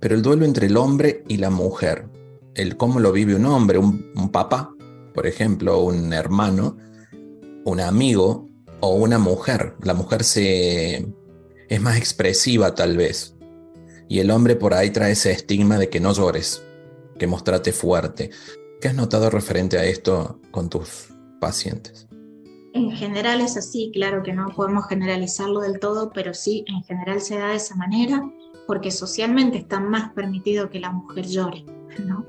pero el duelo entre el hombre y la mujer? El cómo lo vive un hombre, un, un papá, por ejemplo, un hermano, un amigo o una mujer. La mujer se es más expresiva tal vez. Y el hombre por ahí trae ese estigma de que no llores, que mostrate fuerte. ¿Qué has notado referente a esto con tus pacientes? En general es así, claro que no podemos generalizarlo del todo, pero sí, en general se da de esa manera porque socialmente está más permitido que la mujer llore, ¿no?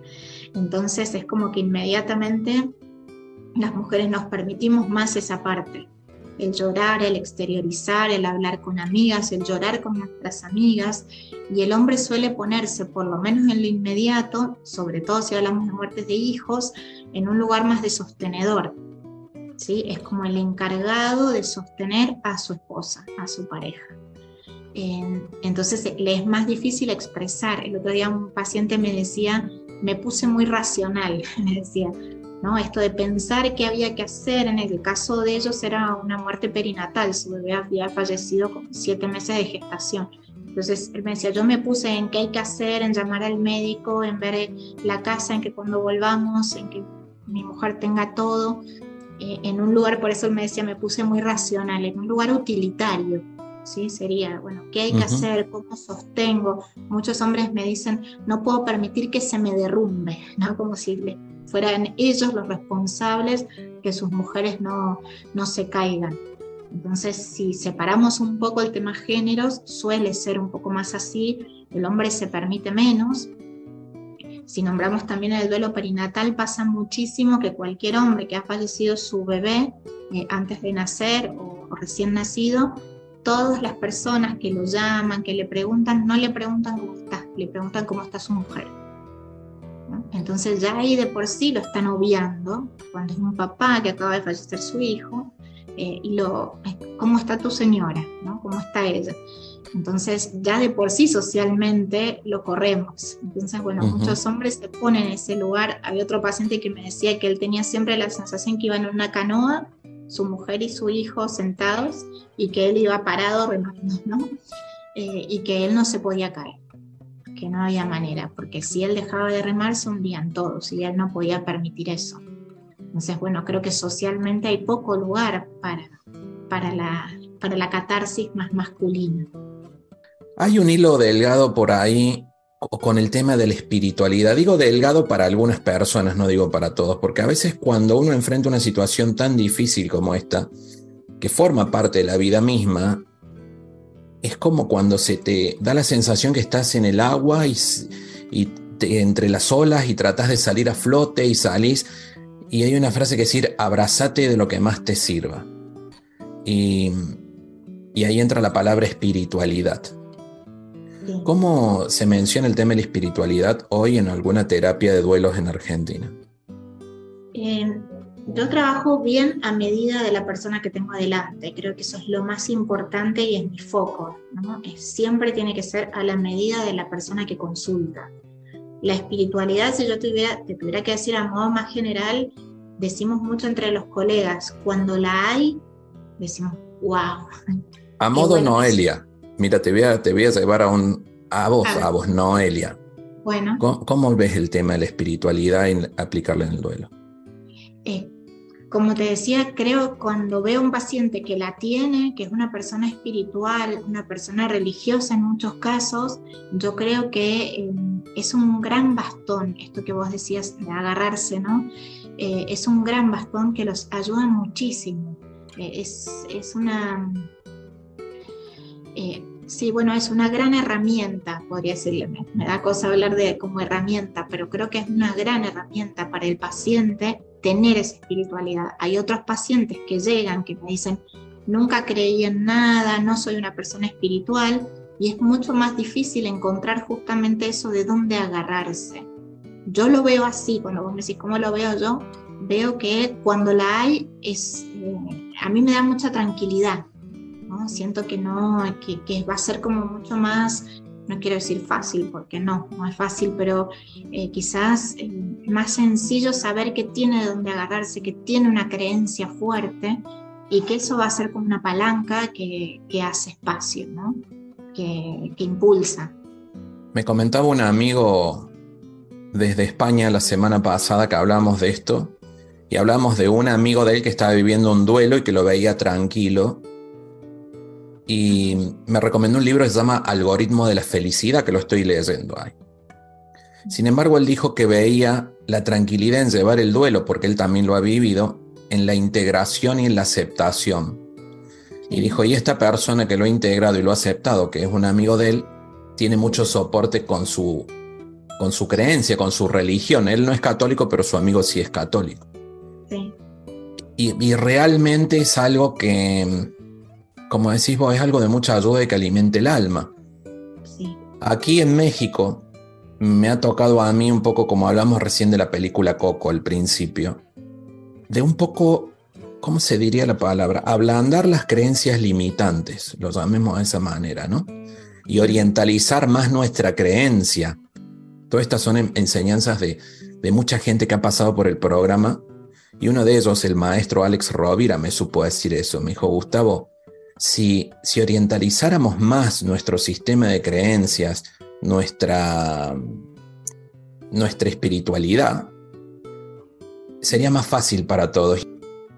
Entonces es como que inmediatamente las mujeres nos permitimos más esa parte el llorar, el exteriorizar, el hablar con amigas, el llorar con nuestras amigas. Y el hombre suele ponerse, por lo menos en lo inmediato, sobre todo si hablamos de muertes de hijos, en un lugar más de sostenedor. ¿sí? Es como el encargado de sostener a su esposa, a su pareja. entonces le es más difícil expresar. El otro día un paciente me decía, me puse muy racional, me decía, ¿no? Esto de pensar qué había que hacer, en el caso de ellos era una muerte perinatal, su bebé había fallecido con siete meses de gestación. Entonces él me decía, yo me puse en qué hay que hacer, en llamar al médico, en ver la casa, en que cuando volvamos, en que mi mujer tenga todo, eh, en un lugar, por eso él me decía, me puse muy racional, en un lugar utilitario. ¿Sí? Sería, bueno, ¿qué hay que hacer? ¿Cómo sostengo? Muchos hombres me dicen, no puedo permitir que se me derrumbe, ¿no? Como si le, fueran ellos los responsables que sus mujeres no, no se caigan. Entonces, si separamos un poco el tema géneros, suele ser un poco más así, el hombre se permite menos. Si nombramos también el duelo perinatal, pasa muchísimo que cualquier hombre que ha fallecido su bebé eh, antes de nacer o, o recién nacido, todas las personas que lo llaman, que le preguntan, no le preguntan cómo está, le preguntan cómo está su mujer. Entonces ya ahí de por sí lo están obviando, cuando es un papá que acaba de fallecer su hijo, eh, y lo, ¿cómo está tu señora? ¿no? ¿Cómo está ella? Entonces ya de por sí socialmente lo corremos. Entonces, bueno, muchos hombres se ponen en ese lugar. Había otro paciente que me decía que él tenía siempre la sensación que iba en una canoa, su mujer y su hijo sentados, y que él iba parado remando, ¿no? Eh, y que él no se podía caer que no había manera, porque si él dejaba de remar se hundían todos y él no podía permitir eso. Entonces, bueno, creo que socialmente hay poco lugar para, para, la, para la catarsis más masculina. Hay un hilo delgado por ahí con el tema de la espiritualidad. Digo delgado para algunas personas, no digo para todos, porque a veces cuando uno enfrenta una situación tan difícil como esta, que forma parte de la vida misma, es como cuando se te da la sensación que estás en el agua y, entre las olas y tratas de salir a flote y salís. Y hay una frase que decir, abrazate de lo que más te sirva. Y, ahí entra la palabra espiritualidad. ¿Cómo se menciona el tema de la espiritualidad hoy en alguna terapia de duelos en Argentina? Yo trabajo bien a medida de la persona que tengo adelante. Creo que eso es lo más importante y es mi foco. siempre tiene que ser a la medida de la persona que consulta. La espiritualidad, si yo tuviera, te tuviera que decir a modo más general, decimos mucho entre los colegas. Cuando la hay, decimos, wow. A modo Noelia. Mira, te voy, a, te voy a llevar a, un, a vos, a, vos, Noelia. Bueno. ¿Cómo, ves el tema de la espiritualidad y aplicarla en el duelo? Eh, como te decía, creo cuando veo un paciente que la tiene, que es una persona espiritual, una persona religiosa en muchos casos, yo creo que em, es un gran bastón, esto que vos decías de agarrarse, ¿no? Eh, es un gran bastón que los ayuda muchísimo. Eh, es, es, una... sí, bueno, es una gran herramienta, podría decirle. Me da cosa hablar de como herramienta, pero creo que es una gran herramienta para el paciente tener esa espiritualidad. Hay otros pacientes que llegan, que me dicen, nunca creí en nada, no soy una persona espiritual, y es mucho más difícil encontrar justamente eso de dónde agarrarse. Yo lo veo así, cuando vos me decís cómo lo veo yo, veo que cuando la hay, es, eh, a mí me da mucha tranquilidad. ¿no? Siento que, no, que, que va a ser como mucho más no quiero decir fácil, porque no, no es fácil, pero eh, quizás eh, más sencillo saber que tiene de dónde agarrarse, que tiene una creencia fuerte y que eso va a ser como una palanca que, que hace espacio, ¿no? que, que impulsa. Me comentaba un amigo desde España la semana pasada que hablamos de esto y hablamos de un amigo de él que estaba viviendo un duelo y que lo veía tranquilo y me recomendó un libro que se llama Algoritmo de la Felicidad, que lo estoy leyendo ahí. Sin embargo, él dijo que veía la tranquilidad en llevar el duelo, porque él también lo ha vivido, en la integración y en la aceptación. Y dijo, y esta persona que lo ha integrado y lo ha aceptado, que es un amigo de él, tiene mucho soporte con su, con su creencia, con su religión. Él no es católico, pero su amigo sí es católico. Sí. y realmente es algo que, como decís vos, es algo de mucha ayuda y que alimente el alma. Aquí en México me ha tocado a mí un poco, como hablamos recién de la película Coco al principio, de un poco, ¿cómo se diría la palabra? Ablandar las creencias limitantes, lo llamemos de esa manera, ¿no? Y orientalizar más nuestra creencia. Todas estas son enseñanzas de, de mucha gente que ha pasado por el programa y uno de ellos, el maestro Alex Rovira, me supo decir eso. Me dijo, Gustavo, si, orientalizáramos más nuestro sistema de creencias, nuestra, nuestra espiritualidad, sería más fácil para todos.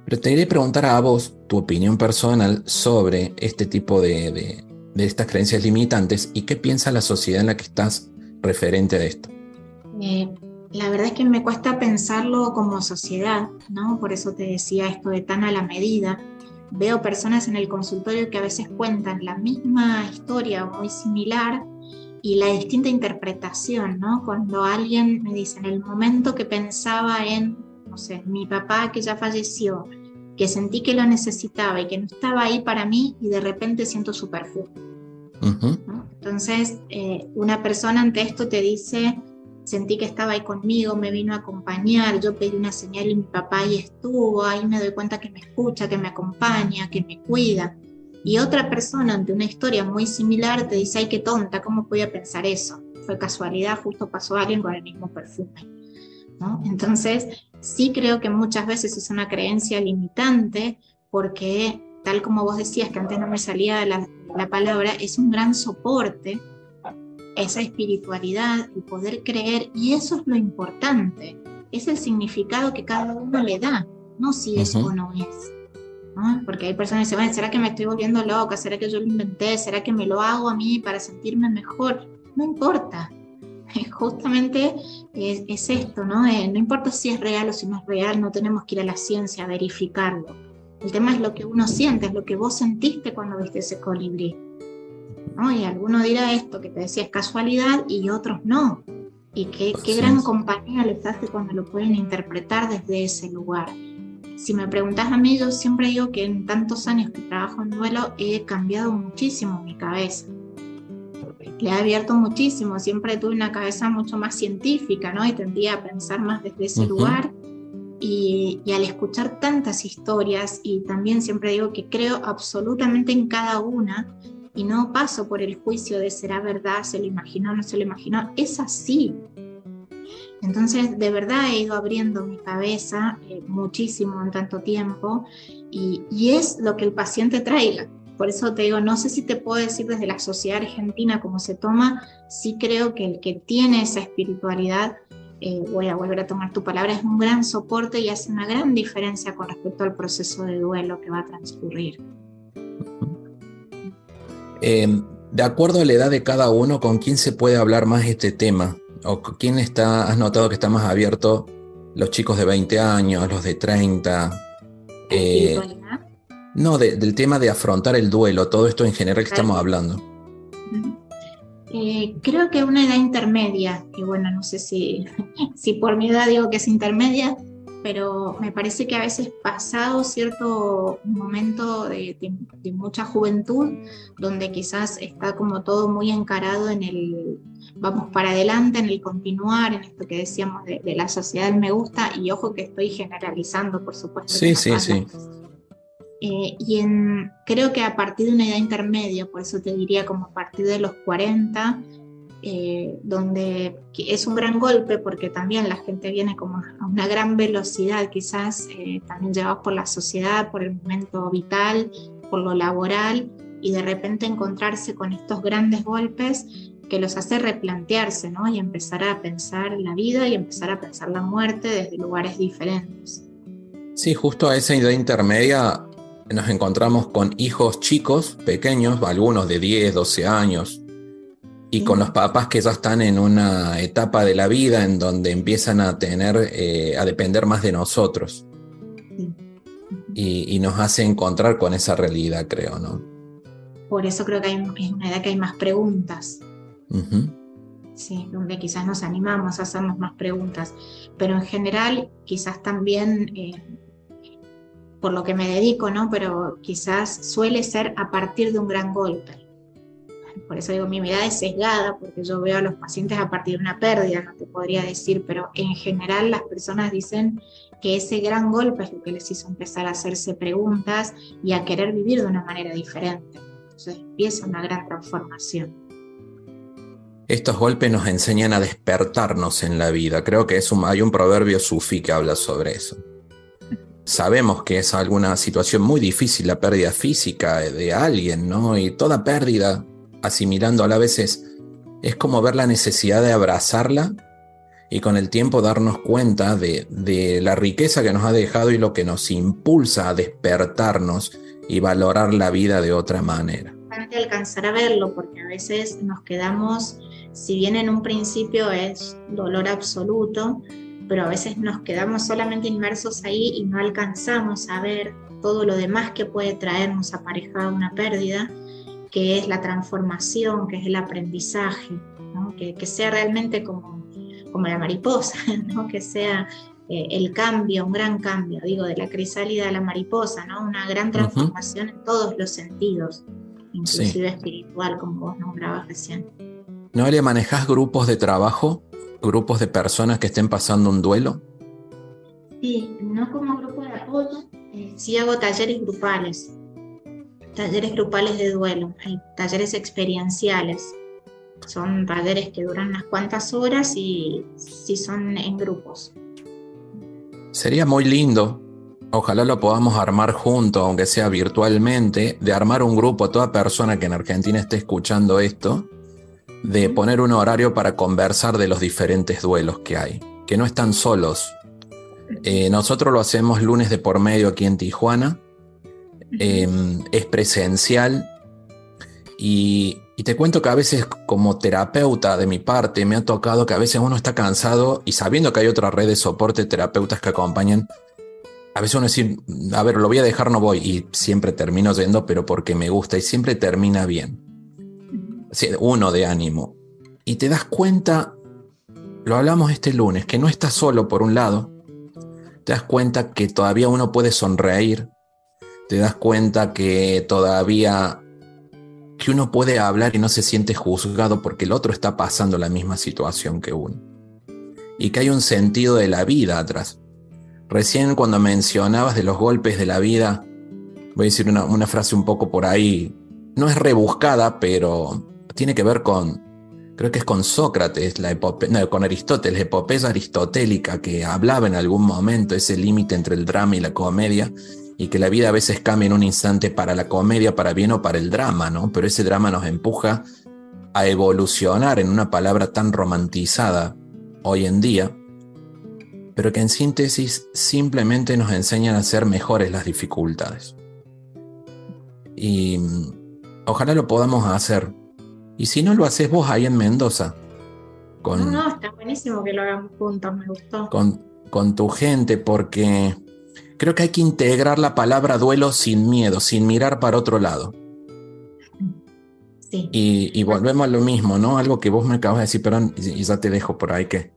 Pero te iré a preguntar a vos tu opinión personal sobre este tipo de, estas creencias limitantes y qué piensa la sociedad en la que estás referente a esto. Eh, la verdad es que me cuesta pensarlo como sociedad, ¿no? Por eso te decía esto de tan a la medida veo personas en el consultorio que a veces cuentan la misma historia o muy similar y la distinta interpretación, ¿no? Cuando alguien me dice, en el momento que pensaba en, no sé, mi papá que ya falleció, que sentí que lo necesitaba y que no estaba ahí para mí y de repente siento su perfume. Entonces, eh, una persona ante esto te dice, sentí que estaba ahí conmigo, me vino a acompañar, yo pedí una señal y mi papá ahí estuvo, ahí me doy cuenta que me escucha, que me acompaña, que me cuida. Y otra persona ante una historia muy similar te dice, ay, qué tonta, ¿cómo podía pensar eso? Fue casualidad, justo pasó alguien con el mismo perfume. ¿no? Entonces, sí creo que muchas veces es una creencia limitante porque, tal como vos decías, que antes no me salía la, la palabra, es un gran soporte esa espiritualidad, el poder creer, y eso es lo importante, es el significado que cada uno le da, no si es o no es. Porque hay personas que dicen, ¿será que me estoy volviendo loca? ¿Será que yo lo inventé? ¿Será que me lo hago a mí para sentirme mejor? No importa. Justamente es, esto, ¿no? Eh, no importa si es real o si no es real, no tenemos que ir a la ciencia a verificarlo. El tema es lo que uno siente, es lo que vos sentiste cuando viste ese colibrí. Y alguno dirá esto que te decía es casualidad y otros no. Y qué, qué gran compañía les hace cuando lo pueden interpretar desde ese lugar. Si me preguntas a mí, yo siempre digo que en tantos años que trabajo en duelo he cambiado muchísimo mi cabeza. Le he abierto muchísimo, siempre tuve una cabeza mucho más científica, ¿no? Y tendía a pensar más desde ese lugar. Y, y, al escuchar tantas historias, y también siempre digo que creo absolutamente en cada una, y no paso por el juicio de será verdad, se lo imaginó, no se lo imaginó, es así. Entonces, de verdad he ido abriendo mi cabeza eh, muchísimo en tanto tiempo y, y, es lo que el paciente traiga. Por eso te digo, no sé si te puedo decir desde la sociedad argentina cómo se toma, sí creo que el que tiene esa espiritualidad, eh, voy a volver a tomar tu palabra, es un gran soporte y hace una gran diferencia con respecto al proceso de duelo que va a transcurrir. Eh, de acuerdo a la edad de cada uno, ¿con quién se puede hablar más este tema ¿O quién está, has notado que está más abierto? Los chicos de 20 años, los de 30. Eh, no, del tema de afrontar el duelo, todo esto en general que estamos hablando. Eh, creo que una edad intermedia, que bueno, no sé si, si por mi edad digo que es intermedia, pero me parece que a veces pasado cierto momento de, mucha juventud, donde quizás está como todo muy encarado en el vamos para adelante, en el continuar, en esto que decíamos de, la sociedad me gusta, y ojo que estoy generalizando, por supuesto. Sí, sí, sí. Eh, y en, creo que a partir de una edad intermedia, por eso te diría como a partir de los 40, eh, donde es un gran golpe porque también la gente viene como a una gran velocidad, quizás eh, también llevados por la sociedad, por el momento vital, por lo laboral, y de repente encontrarse con estos grandes golpes que los hace replantearse ¿no? y empezar a pensar la vida y empezar a pensar la muerte desde lugares diferentes. Sí, justo a esa idea intermedia nos encontramos con hijos chicos, pequeños, algunos de 10, 12 años, y con los papás que ya están en una etapa de la vida en donde empiezan a tener, eh, a depender más de nosotros. Y, nos hace encontrar con esa realidad, creo, ¿no? Por eso creo que hay, es una edad que hay más preguntas. Sí, donde quizás nos animamos a hacernos más preguntas. Pero en general, quizás también, eh, por lo que me dedico, ¿no? Pero quizás suele ser a partir de un gran golpe por eso digo, mi mirada es sesgada, porque yo veo a los pacientes a partir de una pérdida, no te podría decir, pero en general las personas dicen que ese gran golpe es lo que les hizo empezar a hacerse preguntas y a querer vivir de una manera diferente. Entonces empieza una gran transformación. Estos golpes nos enseñan a despertarnos en la vida. Creo que es hay un proverbio sufí que habla sobre eso. Sabemos que es alguna situación muy difícil la pérdida física de alguien, ¿no? Y toda pérdida asimilando a vez es, como ver la necesidad de abrazarla y con el tiempo darnos cuenta de, la riqueza que nos ha dejado y lo que nos impulsa a despertarnos y valorar la vida de otra manera. alcanzar a verlo, porque a veces nos quedamos, si bien en un principio es dolor absoluto, pero a veces nos quedamos solamente inmersos ahí y no alcanzamos a ver todo lo demás que puede traernos aparejada una pérdida que es la transformación, que es el aprendizaje, que, sea realmente como, como la mariposa, ¿no? que sea eh, el cambio, un gran cambio, digo, de la crisálida a la mariposa, ¿no? una gran transformación en todos los sentidos, inclusive espiritual, como vos nombrabas recién. ¿Noelia, manejas grupos de trabajo, grupos de personas que estén pasando un duelo? Sí, no como grupo de apoyo, eh, sí hago talleres grupales talleres grupales de duelo, hay talleres experienciales. Son talleres que duran unas cuantas horas y si son en grupos. Sería muy lindo, ojalá lo podamos armar juntos, aunque sea virtualmente, de armar un grupo, toda persona que en Argentina esté escuchando esto, de poner un horario para conversar de los diferentes duelos que hay, que no están solos. Eh, nosotros lo hacemos lunes de por medio aquí en Tijuana Em, es presencial y, te cuento que a veces como terapeuta de mi parte me ha tocado que a veces uno está cansado y sabiendo que hay otra red de soporte terapeutas que acompañan, a veces uno dice, a ver, lo voy a dejar, no voy y siempre termino yendo, pero porque me gusta y siempre termina bien. uno de ánimo. Y te das cuenta, lo hablamos este lunes, que no estás solo por un lado, te das cuenta que todavía uno puede sonreír, te das cuenta que todavía que uno puede hablar y no se siente juzgado porque el otro está pasando la misma situación que uno. Y que hay un sentido de la vida atrás. Recién cuando mencionabas de los golpes de la vida, voy a decir una, frase un poco por ahí, no es rebuscada, pero tiene que ver con, creo que es con Sócrates, la no, con Aristóteles, la epopeya aristotélica que hablaba en algún momento ese límite entre el drama y la comedia, y que la vida a veces cambia en un instante para la comedia, para bien o para el drama, ¿no? Pero ese drama nos empuja a evolucionar en una palabra tan romantizada hoy en día, pero que en síntesis simplemente nos enseñan a ser mejores las dificultades. Y mm, ojalá lo podamos hacer. Y si no lo haces vos ahí en Mendoza, Con, no, está buenísimo que lo hagamos juntos, me gustó. Con, con tu gente, porque creo que hay que integrar la palabra duelo sin miedo, sin mirar para otro lado. Sí. Y, volvemos a lo mismo, ¿no? Algo que vos me acabas de decir, pero y ya te dejo por ahí que.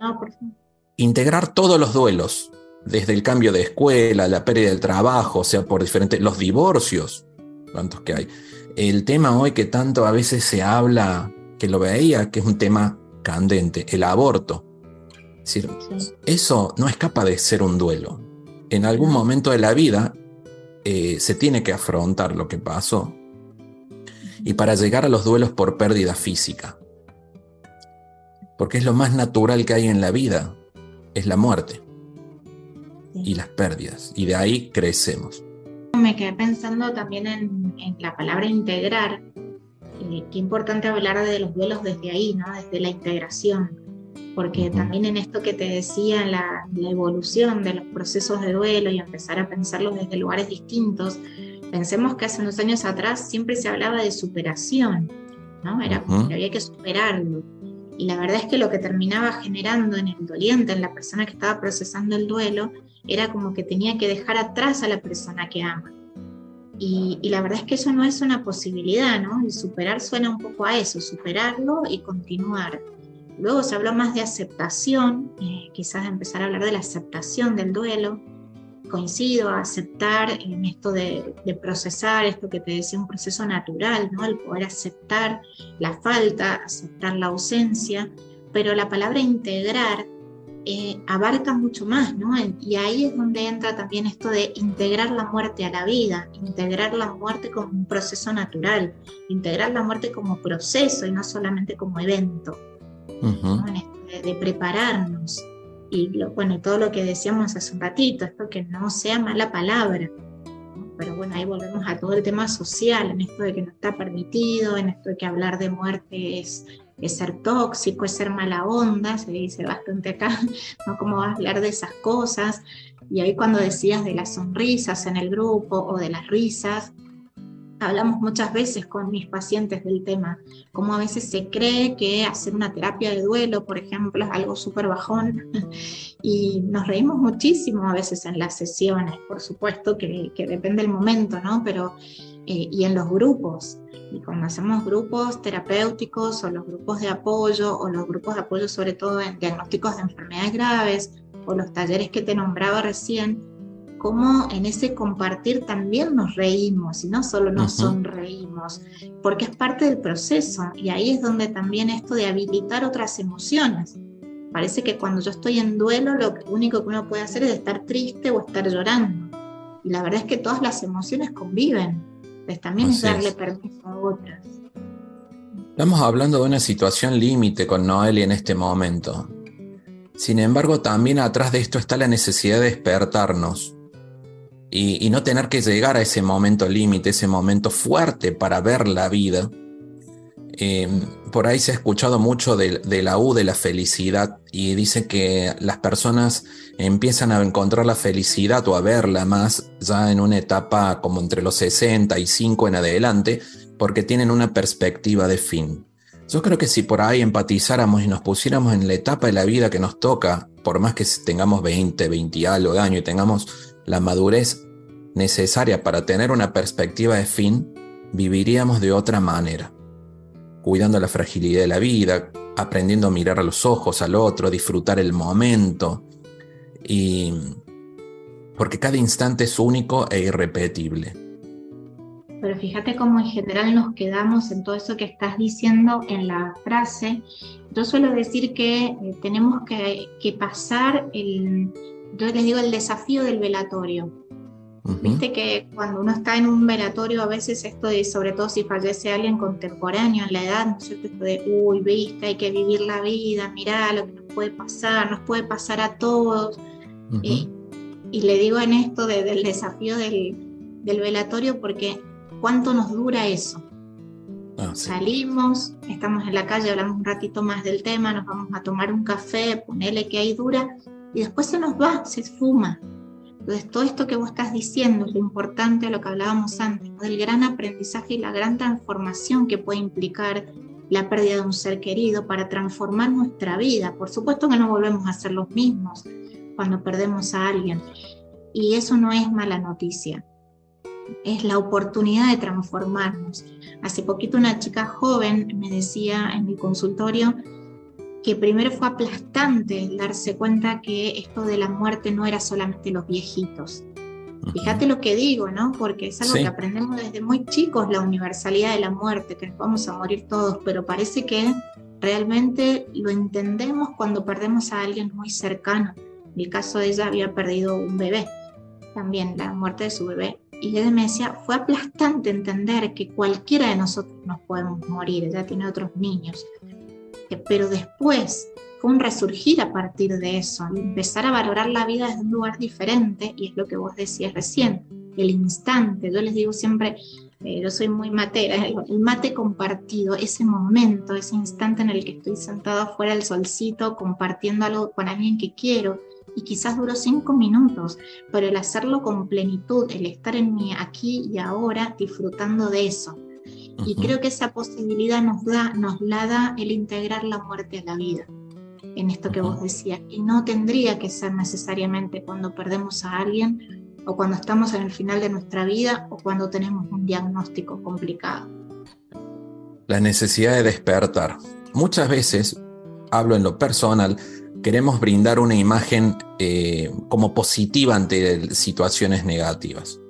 No, por favor. Integrar todos los duelos, desde el cambio de escuela, la pérdida del trabajo, o sea, por diferentes. los divorcios, cuántos que hay. El tema hoy que tanto a veces se habla, que lo veía, que es un tema candente, el aborto. Es decir, eso no escapa de ser un duelo. En algún momento de la vida eh, se tiene que afrontar lo que pasó. Y para llegar a los duelos por pérdida física. Porque es lo más natural que hay en la vida, es la muerte y las pérdidas. Y de ahí crecemos. Me quedé pensando también en, la palabra integrar. Eh, qué importante hablar de los duelos desde ahí, ¿no? Desde la integración. Porque también en esto que te decía, la, la evolución de los procesos de duelo y empezar a pensarlos desde lugares distintos, pensemos que hace unos años atrás siempre se hablaba de superación, ¿no? Era como que había que superarlo. Y la verdad es que lo que terminaba generando en el doliente, en la persona que estaba procesando el duelo, era como que tenía que dejar atrás a la persona que ama. Y, la verdad es que eso no es una posibilidad, ¿no? Y superar suena un poco a eso, superarlo y continuar. Luego se habló más de aceptación, eh, quizás empezar a hablar de la aceptación del duelo. Coincido a aceptar en esto de, procesar, esto que te decía, un proceso natural, ¿no? El poder aceptar la falta, aceptar la ausencia, pero la palabra integrar eh, abarca mucho más, ¿no? Y ahí es donde entra también esto de integrar la muerte a la vida, integrar la muerte como un proceso natural, integrar la muerte como proceso y no solamente como evento, de, prepararnos. Y bueno, todo lo que decíamos hace un ratito, esto que no sea mala palabra, pero bueno, ahí volvemos a todo el tema social, en esto de que no está permitido, en esto de que hablar de muerte es es ser tóxico, es ser mala onda, se dice bastante acá, ¿no? ¿Cómo vas a hablar de esas cosas? Y ahí cuando decías de las sonrisas en el grupo o de las risas, hablamos muchas veces con mis pacientes del tema, como a veces se cree que hacer una terapia de duelo, por ejemplo, es algo súper bajón y nos reímos muchísimo a veces en las sesiones, por supuesto que, que depende del momento, ¿no? Pero, eh, y en los grupos. Y cuando hacemos grupos terapéuticos o los grupos de apoyo o los grupos de apoyo sobre todo en diagnósticos de enfermedades graves o los talleres que te nombraba recién, como en ese compartir también nos reímos y no solo nos sonreímos, porque es parte del proceso y ahí es donde también esto de habilitar otras emociones. Parece que cuando yo estoy en duelo lo único que uno puede hacer es estar triste o estar llorando. Y la verdad es que todas las emociones conviven también es darle permiso a otras. Estamos hablando de una situación límite con Noelia en este momento. Sin embargo, también atrás de esto está la necesidad de despertarnos y, y no tener que llegar a ese momento límite, ese momento fuerte para ver la vida Em, por ahí se ha escuchado mucho de, la U de la felicidad y dice que las personas empiezan a encontrar la felicidad o a verla más ya en una etapa como entre los 65 en adelante porque tienen una perspectiva de fin. Yo creo que si por ahí empatizáramos y nos pusiéramos en la etapa de la vida que nos toca, por más que tengamos 20, 20 y algo de año y tengamos la madurez necesaria para tener una perspectiva de fin, viviríamos de otra manera cuidando la fragilidad de la vida, aprendiendo a mirar a los ojos al otro, disfrutar el momento. Y porque cada instante es único e irrepetible. Pero fíjate cómo en general nos quedamos en todo eso que estás diciendo en la frase. Yo suelo decir que eh, tenemos que, que, pasar el, yo les digo el desafío del velatorio. Viste que cuando uno está en un velatorio, a veces esto de, sobre todo si fallece alguien contemporáneo en la edad, ¿no es cierto? Esto de, uy, viste, hay que vivir la vida, mirá lo que nos puede pasar, nos puede pasar a todos. y, le digo en esto del desafío del, velatorio, porque ¿cuánto nos dura eso? Ah, Salimos, estamos en la calle, hablamos un ratito más del tema, nos vamos a tomar un café, ponele que ahí dura, y después se nos va, se esfuma. Entonces, todo esto que vos estás diciendo es lo importante, lo que hablábamos antes, del gran aprendizaje y la gran transformación que puede implicar la pérdida de un ser querido, para transformar nuestra vida. Por supuesto que no volvemos a ser los mismos cuando perdemos a alguien. Y eso no es mala noticia. Es la oportunidad de transformarnos. Hace poquito una chica joven me decía en mi consultorio que primero fue aplastante darse cuenta que esto de la muerte no era solamente los viejitos. Fíjate lo que digo, ¿no? Porque es algo que aprendemos desde muy chicos, la universalidad de la muerte, que nos vamos a morir todos, pero parece que realmente lo entendemos cuando perdemos a alguien muy cercano. En el caso de ella había perdido un bebé, también la muerte de su bebé. Y ella me decía, fue aplastante entender que cualquiera de nosotros nos podemos morir, ella tiene otros niños. Pero después fue un resurgir a partir de eso, empezar a valorar la vida desde un lugar diferente, y es lo que vos decías recién, el instante. Yo les digo siempre, eh, yo soy muy matera, el, mate compartido, ese momento, ese instante en el que estoy sentado afuera del solcito compartiendo algo con alguien que quiero, y quizás duró cinco minutos, pero el hacerlo con plenitud, el estar en mi aquí y ahora disfrutando de eso. Y creo que esa posibilidad nos, da, nos la da el integrar la muerte a la vida en esto que vos decías. Y no tendría que ser necesariamente cuando perdemos a alguien o cuando estamos en el final de nuestra vida o cuando tenemos un diagnóstico complicado. La necesidad de despertar. Muchas veces, hablo en lo personal, queremos brindar una imagen eh, como positiva ante situaciones negativas.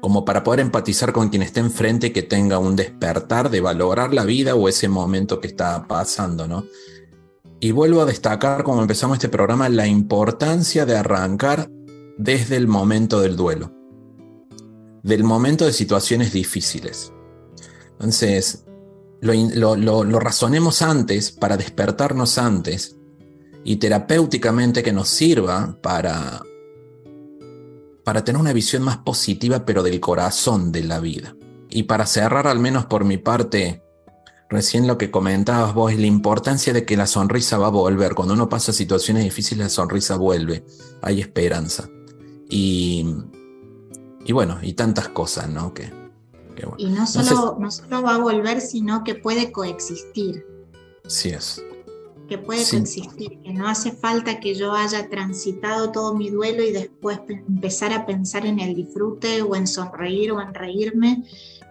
Como para poder empatizar con quien esté enfrente que tenga un despertar de valorar la vida o ese momento que está pasando, ¿no? Y vuelvo a destacar, como empezamos este programa, la importancia de arrancar desde el momento del duelo, del momento de situaciones difíciles. Entonces, lo, lo, razonemos antes para despertarnos antes y terapéuticamente que nos sirva para, para tener una visión más positiva, pero del corazón de la vida. Y para cerrar, al menos por mi parte, Recién lo que comentabas vos la importancia de que la sonrisa va a volver. Cuando uno pasa situaciones difíciles, la sonrisa vuelve. Hay esperanza. Y, y bueno, y tantas cosas, ¿no? Que, Y no solo, no solo va a volver, sino que puede coexistir. Sí es. Que puede coexistir, que no hace falta que yo haya transitado todo mi duelo y después empezar a pensar en el disfrute o en sonreír o en reírme,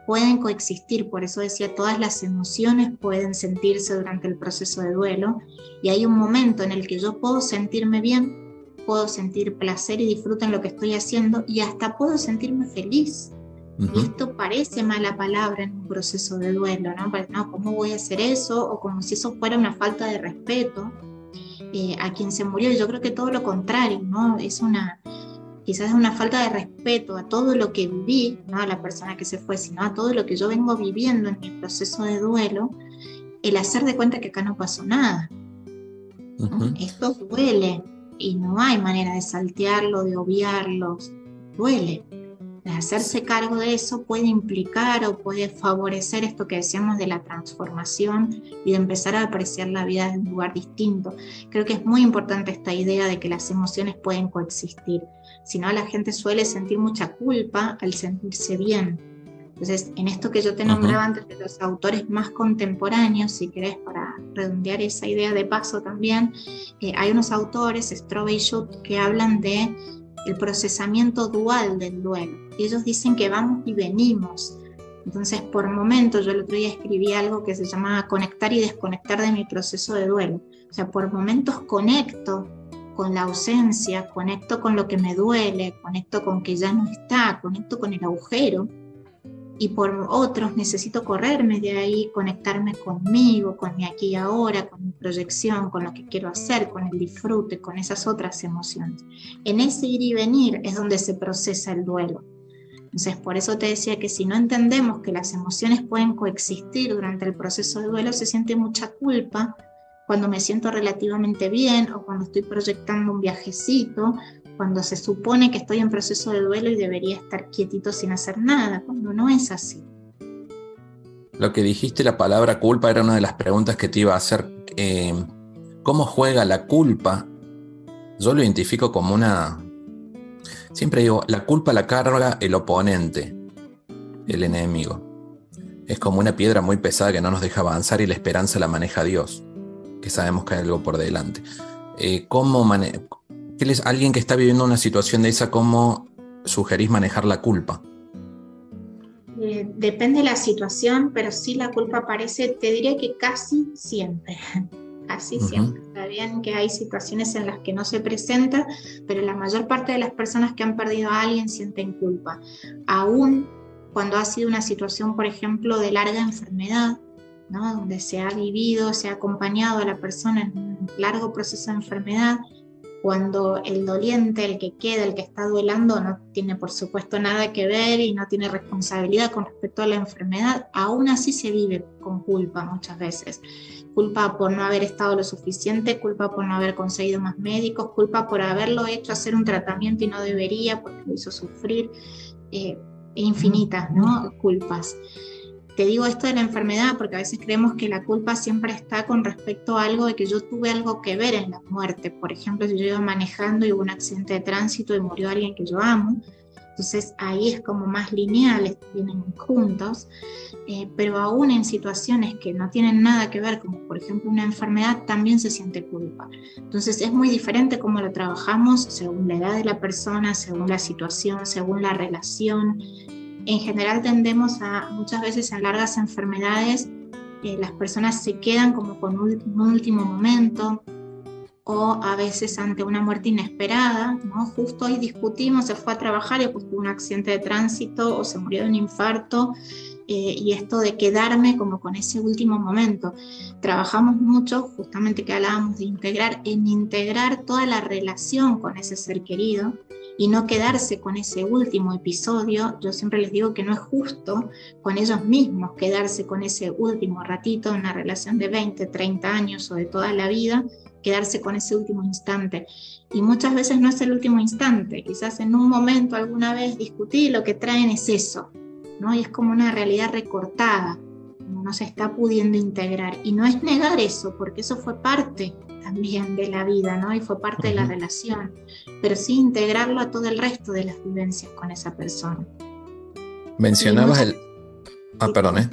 pueden coexistir, por eso decía, todas las emociones pueden sentirse durante el proceso de duelo y hay un momento en el que yo puedo sentirme bien, puedo sentir placer y disfruto en lo que estoy haciendo y hasta puedo sentirme feliz. Y esto parece mala palabra en un proceso de duelo, ¿no? no, ¿cómo voy a hacer eso? O como si eso fuera una falta de respeto eh, a quien se murió. Yo creo que todo lo contrario, ¿no? Es una, quizás es una falta de respeto a todo lo que viví, no a la persona que se fue, sino a todo lo que yo vengo viviendo en mi proceso de duelo, el hacer de cuenta que acá no pasó nada. Esto duele y no hay manera de saltearlo, de obviarlo, duele hacerse cargo de eso puede implicar o puede favorecer esto que decíamos de la transformación y de empezar a apreciar la vida en un lugar distinto. Creo que es muy importante esta idea de que las emociones pueden coexistir. Si no, la gente suele sentir mucha culpa al sentirse bien. Entonces, en esto que yo te nombraba antes de los autores más contemporáneos, si querés, para redondear esa idea de paso también, eh, hay unos autores, Strobe y Schutt, que hablan de el procesamiento dual del duelo. Y ellos dicen que vamos y venimos. Entonces, por momentos, yo el otro día escribí algo que se llamaba conectar y desconectar de mi proceso de duelo. O sea, por momentos conecto con la ausencia, conecto con lo que me duele, conecto con que ya no está, conecto con el agujero y por otros necesito correrme de ahí, conectarme conmigo, con mi aquí y ahora, con mi proyección, con lo que quiero hacer, con el disfrute, con esas otras emociones. En ese ir y venir es donde se procesa el duelo. Entonces, por eso te decía que si no entendemos que las emociones pueden coexistir durante el proceso de duelo, se siente mucha culpa cuando me siento relativamente bien o cuando estoy proyectando un viajecito cuando se supone que estoy en proceso de duelo y debería estar quietito sin hacer nada, cuando no es así. Lo que dijiste, la palabra culpa, era una de las preguntas que te iba a hacer. Eh, ¿Cómo juega la culpa? Yo lo identifico como una... Siempre digo, la culpa la carga el oponente, el enemigo. Es como una piedra muy pesada que no nos deja avanzar y la esperanza la maneja Dios, que sabemos que hay algo por delante. Eh, ¿Cómo mane alguien que está viviendo una situación de esa, cómo sugerís manejar la culpa? Eh, depende de la situación, pero sí la culpa aparece, te diría que casi siempre. Casi siempre. Está bien que hay situaciones en las que no se presenta, pero la mayor parte de las personas que han perdido a alguien sienten culpa. Aún cuando ha sido una situación, por ejemplo, de larga enfermedad, ¿no? donde se ha vivido, se ha acompañado a la persona en un largo proceso de enfermedad, cuando el doliente, el que queda, el que está duelando, no tiene por supuesto nada que ver y no tiene responsabilidad con respecto a la enfermedad, aún así se vive con culpa muchas veces. Culpa por no haber estado lo suficiente, culpa por no haber conseguido más médicos, culpa por haberlo hecho hacer un tratamiento y no debería porque lo hizo sufrir. Eh, infinitas ¿no? culpas. Te digo esto de la enfermedad porque a veces creemos que la culpa siempre está con respecto a algo de que yo tuve algo que ver en la muerte. Por ejemplo, si yo iba manejando y hubo un accidente de tránsito y murió alguien que yo amo, entonces ahí es como más lineal, vienen juntos, eh, pero aún en situaciones que no tienen nada que ver, como por ejemplo una enfermedad, también se siente culpa. Entonces es muy diferente cómo lo trabajamos según la edad de la persona, según la situación, según la relación, en general tendemos a muchas veces en largas enfermedades, eh, las personas se quedan como con un, último momento o a veces ante una muerte inesperada, ¿no? Justo hoy discutimos, se fue a trabajar y pues tuvo un accidente de tránsito o se murió de un infarto eh, y esto de quedarme como con ese último momento. Trabajamos mucho, justamente que hablábamos de integrar, en integrar toda la relación con ese ser querido, y no quedarse con ese último episodio. Yo siempre les digo que no es justo con ellos mismos quedarse con ese último ratito en una relación de 20, 30 años o de toda la vida, quedarse con ese último instante. Y muchas veces no es el último instante, quizás en un momento alguna vez discutí, lo que traen es eso, ¿no? Y es como una realidad recortada, no se está pudiendo integrar. Y no es negar eso, porque eso fue parte también de la vida, ¿no? Y fue parte de la relación, pero sí integrarlo a todo el resto de las vivencias con esa persona. Mencionabas el... Ah, perdón, ¿eh?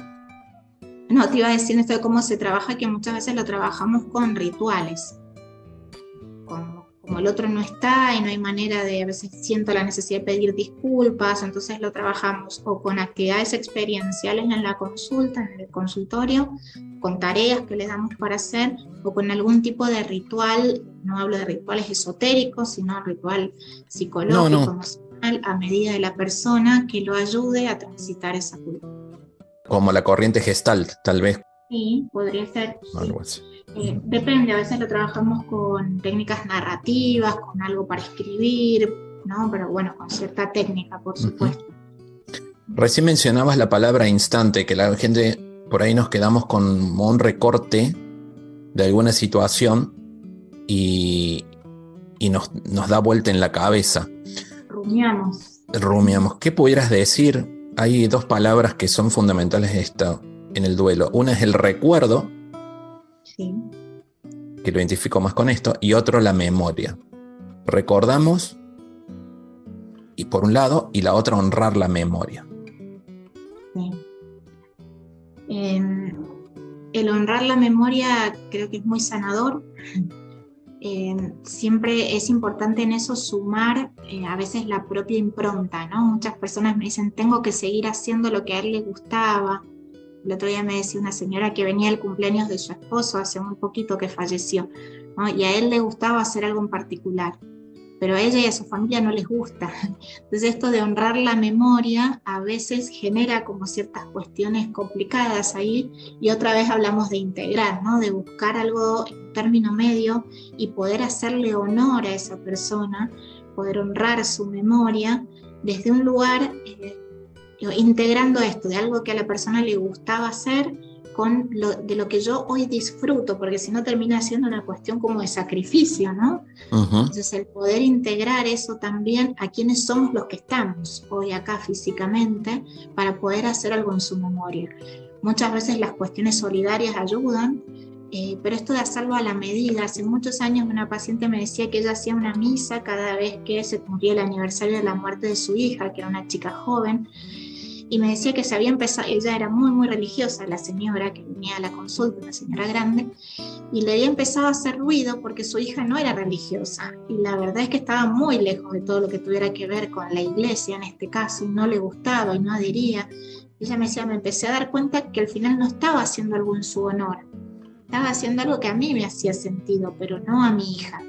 No, te iba a decir esto de cómo se trabaja, que muchas veces lo trabajamos con rituales como el otro no está y no hay manera de, a veces siento la necesidad de pedir disculpas, entonces lo trabajamos o con actividades experienciales en la consulta, en el consultorio, con tareas que le damos para hacer o con algún tipo de ritual, no hablo de rituales esotéricos, sino ritual psicológico, emocional, a medida de la persona que lo ayude a transitar esa culpa. Como la corriente gestalt, tal vez. Sí, podría ser. Algo así. Eh, depende, a veces lo trabajamos con técnicas narrativas, con algo para escribir, ¿no? Pero bueno, con cierta técnica, por supuesto. Recién mencionabas la palabra instante, que la gente por ahí nos quedamos con un recorte de alguna situación y, nos, nos, da vuelta en la cabeza. Rumiamos. Rumiamos. ¿Qué pudieras decir? Hay dos palabras que son fundamentales en el duelo. Una es el recuerdo que lo identifico más con esto, y otro la memoria. Recordamos, y por un lado, y la otra honrar la memoria. Em, el honrar la memoria creo que es muy sanador. Em, siempre es importante en eso sumar eh, a veces la propia impronta, ¿no? Muchas personas me dicen, tengo que seguir haciendo lo que a él le gustaba, el otro día me decía una señora que venía el cumpleaños de su esposo hace muy poquito que falleció, y a él le gustaba hacer algo en particular, pero a ella y a su familia no les gusta. Entonces esto de honrar la memoria a veces genera como ciertas cuestiones complicadas ahí y otra vez hablamos de integrar, de buscar algo en término medio y poder hacerle honor a esa persona, poder honrar su memoria desde un lugar... Eh, integrando esto de algo que a la persona le gustaba hacer con lo, de lo que yo hoy disfruto, porque si no termina siendo una cuestión como de sacrificio, ¿no? Entonces el poder integrar eso también a quienes somos los que estamos hoy acá físicamente para poder hacer algo en su memoria. Muchas veces las cuestiones solidarias ayudan, eh, pero esto de hacerlo a la medida, hace muchos años una paciente me decía que ella hacía una misa cada vez que se cumplía el aniversario de la muerte de su hija, que era una chica joven, y me decía que se había empezado, ella era muy, muy religiosa, la señora que venía a la consulta, una señora grande, y le había empezado a hacer ruido porque su hija no era religiosa, y la verdad es que estaba muy lejos de todo lo que tuviera que ver con la iglesia en este caso, y no le gustaba y no adhería. Ella me decía, me empecé a dar cuenta que al final no estaba haciendo algo en su honor, estaba haciendo algo que a mí me hacía sentido, pero no a mi hija.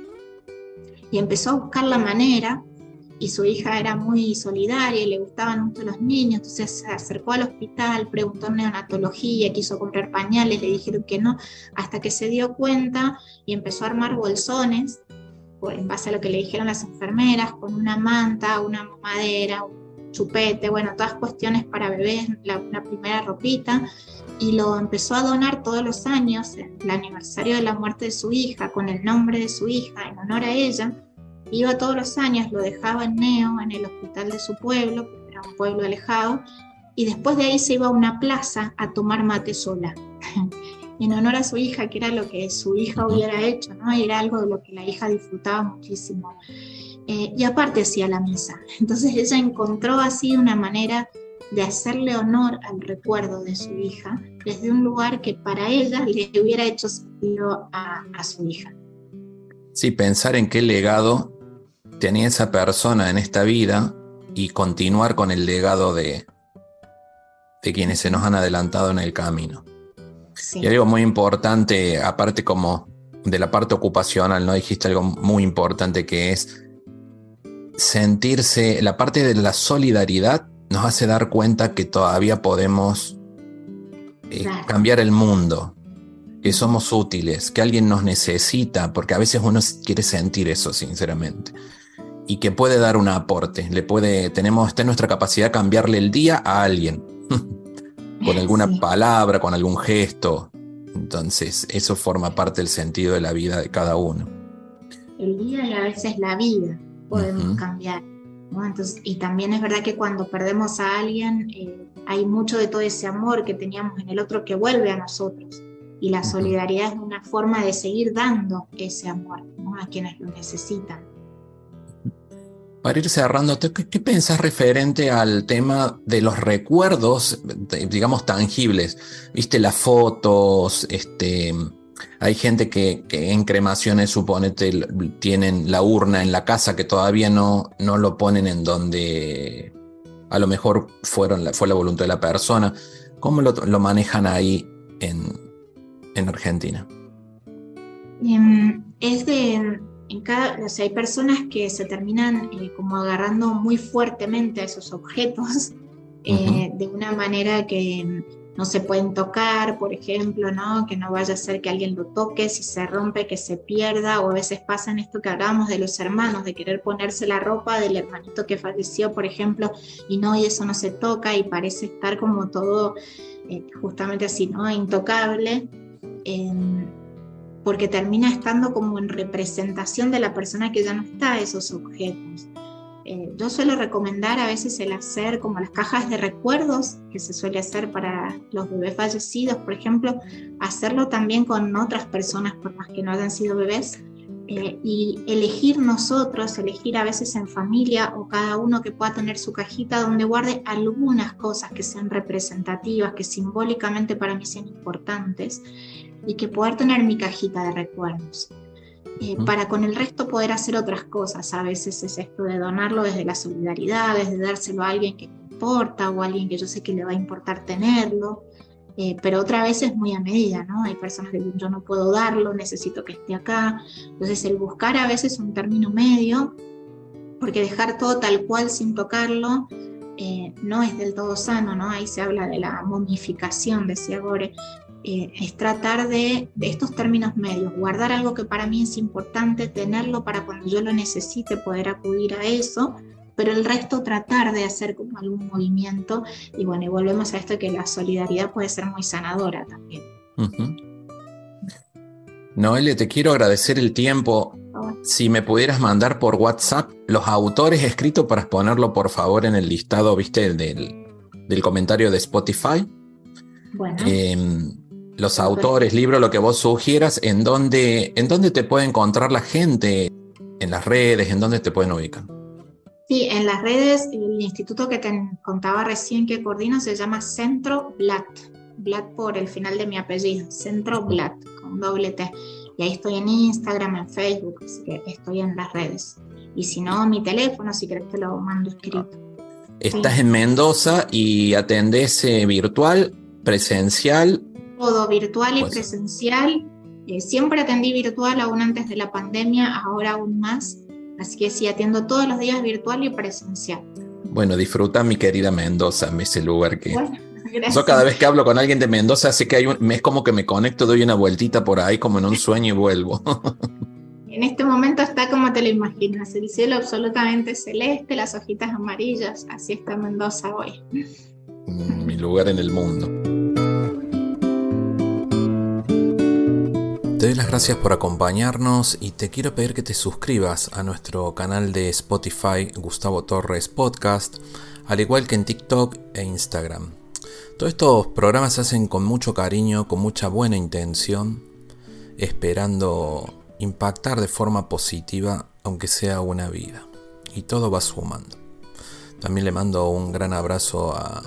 Y empezó a buscar la manera y su hija era muy solidaria y le gustaban mucho los niños, entonces se acercó al hospital, preguntó neonatología, quiso comprar pañales, le dijeron que no, hasta que se dio cuenta y empezó a armar bolsones, en base a lo que le dijeron las enfermeras, con una manta, una mamadera, un chupete, bueno, todas cuestiones para bebés, la, una primera ropita, y lo empezó a donar todos los años, el aniversario de la muerte de su hija, con el nombre de su hija, en honor a ella, Iba todos los años, lo dejaba en Neo, en el hospital de su pueblo, era un pueblo alejado, y después de ahí se iba a una plaza a tomar mate sola, en honor a su hija, que era lo que su hija hubiera hecho, ¿no? era algo de lo que la hija disfrutaba muchísimo. Eh, y aparte hacía la misa. Entonces ella encontró así una manera de hacerle honor al recuerdo de su hija desde un lugar que para ella le hubiera hecho sentido a, a su hija. Sí, pensar en qué legado tenía esa persona en esta vida y continuar con el legado de, de quienes se nos han adelantado en el camino. Y algo muy importante, aparte como de la parte ocupacional, ¿no? Dijiste algo muy importante que es sentirse, la parte de la solidaridad nos hace dar cuenta que todavía podemos eh, cambiar el mundo, que somos útiles, que alguien nos necesita, porque a veces uno quiere sentir eso, sinceramente y que puede dar un aporte. Le puede, tenemos, está nuestra capacidad de cambiarle el día a alguien. con alguna palabra, con algún gesto. Entonces, eso forma parte del sentido de la vida de cada uno. El día y a veces la vida podemos cambiar. Entonces, y también es verdad que cuando perdemos a alguien, eh, hay mucho de todo ese amor que teníamos en el otro que vuelve a nosotros. Y la solidaridad es una forma de seguir dando ese amor a quienes lo necesitan. Para ir cerrando, ¿qué, qué pensás referente al tema de los recuerdos, digamos, tangibles? ¿Viste las fotos? Este, hay gente que, en cremaciones, suponete, tienen la urna en la casa que todavía no, no lo ponen en donde a lo mejor fueron fue la voluntad de la persona. ¿Cómo lo, manejan ahí en, en Argentina? Em, es de en cada, o sea, hay personas que se terminan eh, como agarrando muy fuertemente a esos objetos eh, de una manera que no se pueden tocar, por ejemplo, ¿no? que no vaya a ser que alguien lo toque, si se rompe, que se pierda, o a veces pasa en esto que hablábamos de los hermanos, de querer ponerse la ropa del hermanito que falleció, por ejemplo, y no, y eso no se toca y parece estar como todo eh, justamente así, ¿no? Intocable porque termina estando como en representación de la persona que ya no está esos objetos. Eh, yo suelo recomendar a veces el hacer como las cajas de recuerdos que se suele hacer para los bebés fallecidos, por ejemplo, hacerlo también con otras personas por más que no hayan sido bebés eh, y elegir nosotros, elegir a veces en familia o cada uno que pueda tener su cajita donde guarde algunas cosas que sean representativas, que simbólicamente para mí sean importantes y que poder tener mi cajita de recuerdos. Eh, para con el resto poder hacer otras cosas. A veces es esto de donarlo desde la solidaridad, desde dárselo a alguien que me importa o a alguien que yo sé que le va a importar tenerlo. Eh, pero otra vez es muy a medida, ¿no? Hay personas que yo no puedo darlo, necesito que esté acá. Entonces el buscar a veces un término medio, porque dejar todo tal cual sin tocarlo eh, no es del todo sano, ¿no? Ahí se habla de la momificación, decía Gore, eh, es tratar de, estos términos medios, guardar algo que para mí es importante, tenerlo para cuando yo lo necesite poder acudir a eso, pero el resto tratar de hacer como algún movimiento y bueno, y volvemos a esto que la solidaridad puede ser muy sanadora también. Noelia, te quiero agradecer el tiempo. Si me pudieras mandar por WhatsApp los autores escritos para exponerlo por favor en el listado, viste, del, del comentario de Spotify. Bueno. Em, los autores, libros, lo que vos sugieras, ¿en dónde, ¿en dónde te puede encontrar la gente? ¿En las redes? ¿En dónde te pueden ubicar? Sí, en las redes, el instituto que te contaba recién que coordino se llama Centro Blatt. Blatt por el final de mi apellido, Centro Blatt, con doble T. Y ahí estoy en Instagram, en Facebook, así que estoy en las redes. Y si no, mi teléfono, si querés te lo mando escrito. Estás en Mendoza y atendés eh, virtual, presencial. Todo virtual y pues presencial. Eh, siempre atendí virtual aún antes de la pandemia, ahora aún más. Así que sí, atiendo todos los días virtual y presencial. Bueno, disfruta mi querida Mendoza, ese lugar que... Yo cada vez que hablo con alguien de Mendoza, sé que hay un, es como que me conecto, doy una vueltita por ahí como en un sueño y vuelvo. en este momento está como te lo imaginas, el cielo absolutamente celeste, las hojitas amarillas, así está Mendoza hoy. Mi lugar en el mundo. Te doy las gracias por acompañarnos y te quiero pedir que te suscribas a nuestro canal de Spotify Gustavo Torres Podcast, al igual que en TikTok e Instagram. Todos estos programas se hacen con mucho cariño, con mucha buena intención, esperando impactar de forma positiva, aunque sea una vida. Y todo va sumando. También le mando un gran abrazo a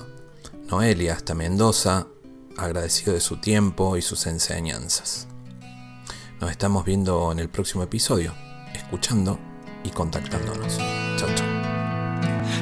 Noelia hasta Mendoza, agradecido de su tiempo y sus enseñanzas. Nos estamos viendo en el próximo episodio, escuchando y contactándonos. Chao, chao.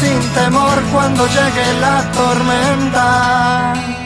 sin temor cuando llegue la tormenta.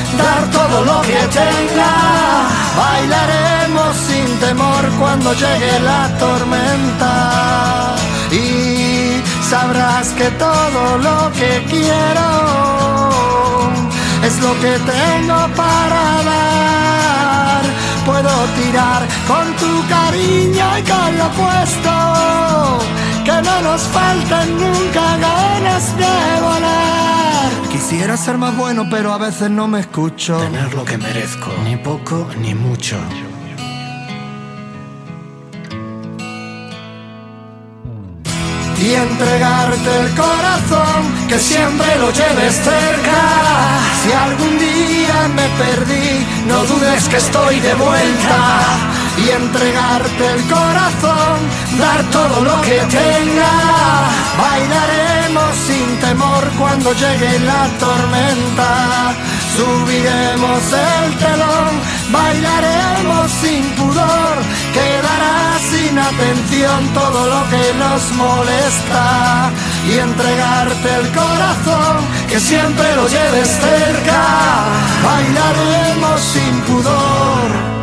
todo lo que tenga. Bailaremos sin temor cuando llegue la tormenta. Y sabrás que todo lo que quiero es lo que tengo para dar. Puedo tirar con tu cariño y con lo puesto, que no nos faltan nunca ganas de volar. Quisiera ser más bueno, pero a veces no me escucho. Tener lo que merezco, ni poco ni mucho. y entregarte el corazón, que siempre lo lleves cerca. Si algún día me perdí, no dudes que estoy de vuelta. Y entregarte el corazón, dar todo lo que tenga. Bailaremos sin temor cuando llegue la tormenta. Subiremos el telón, bailaremos sin pudor, quedará sin atención todo lo que nos molesta y entregarte el corazón, que siempre lo lleves cerca, bailaremos sin pudor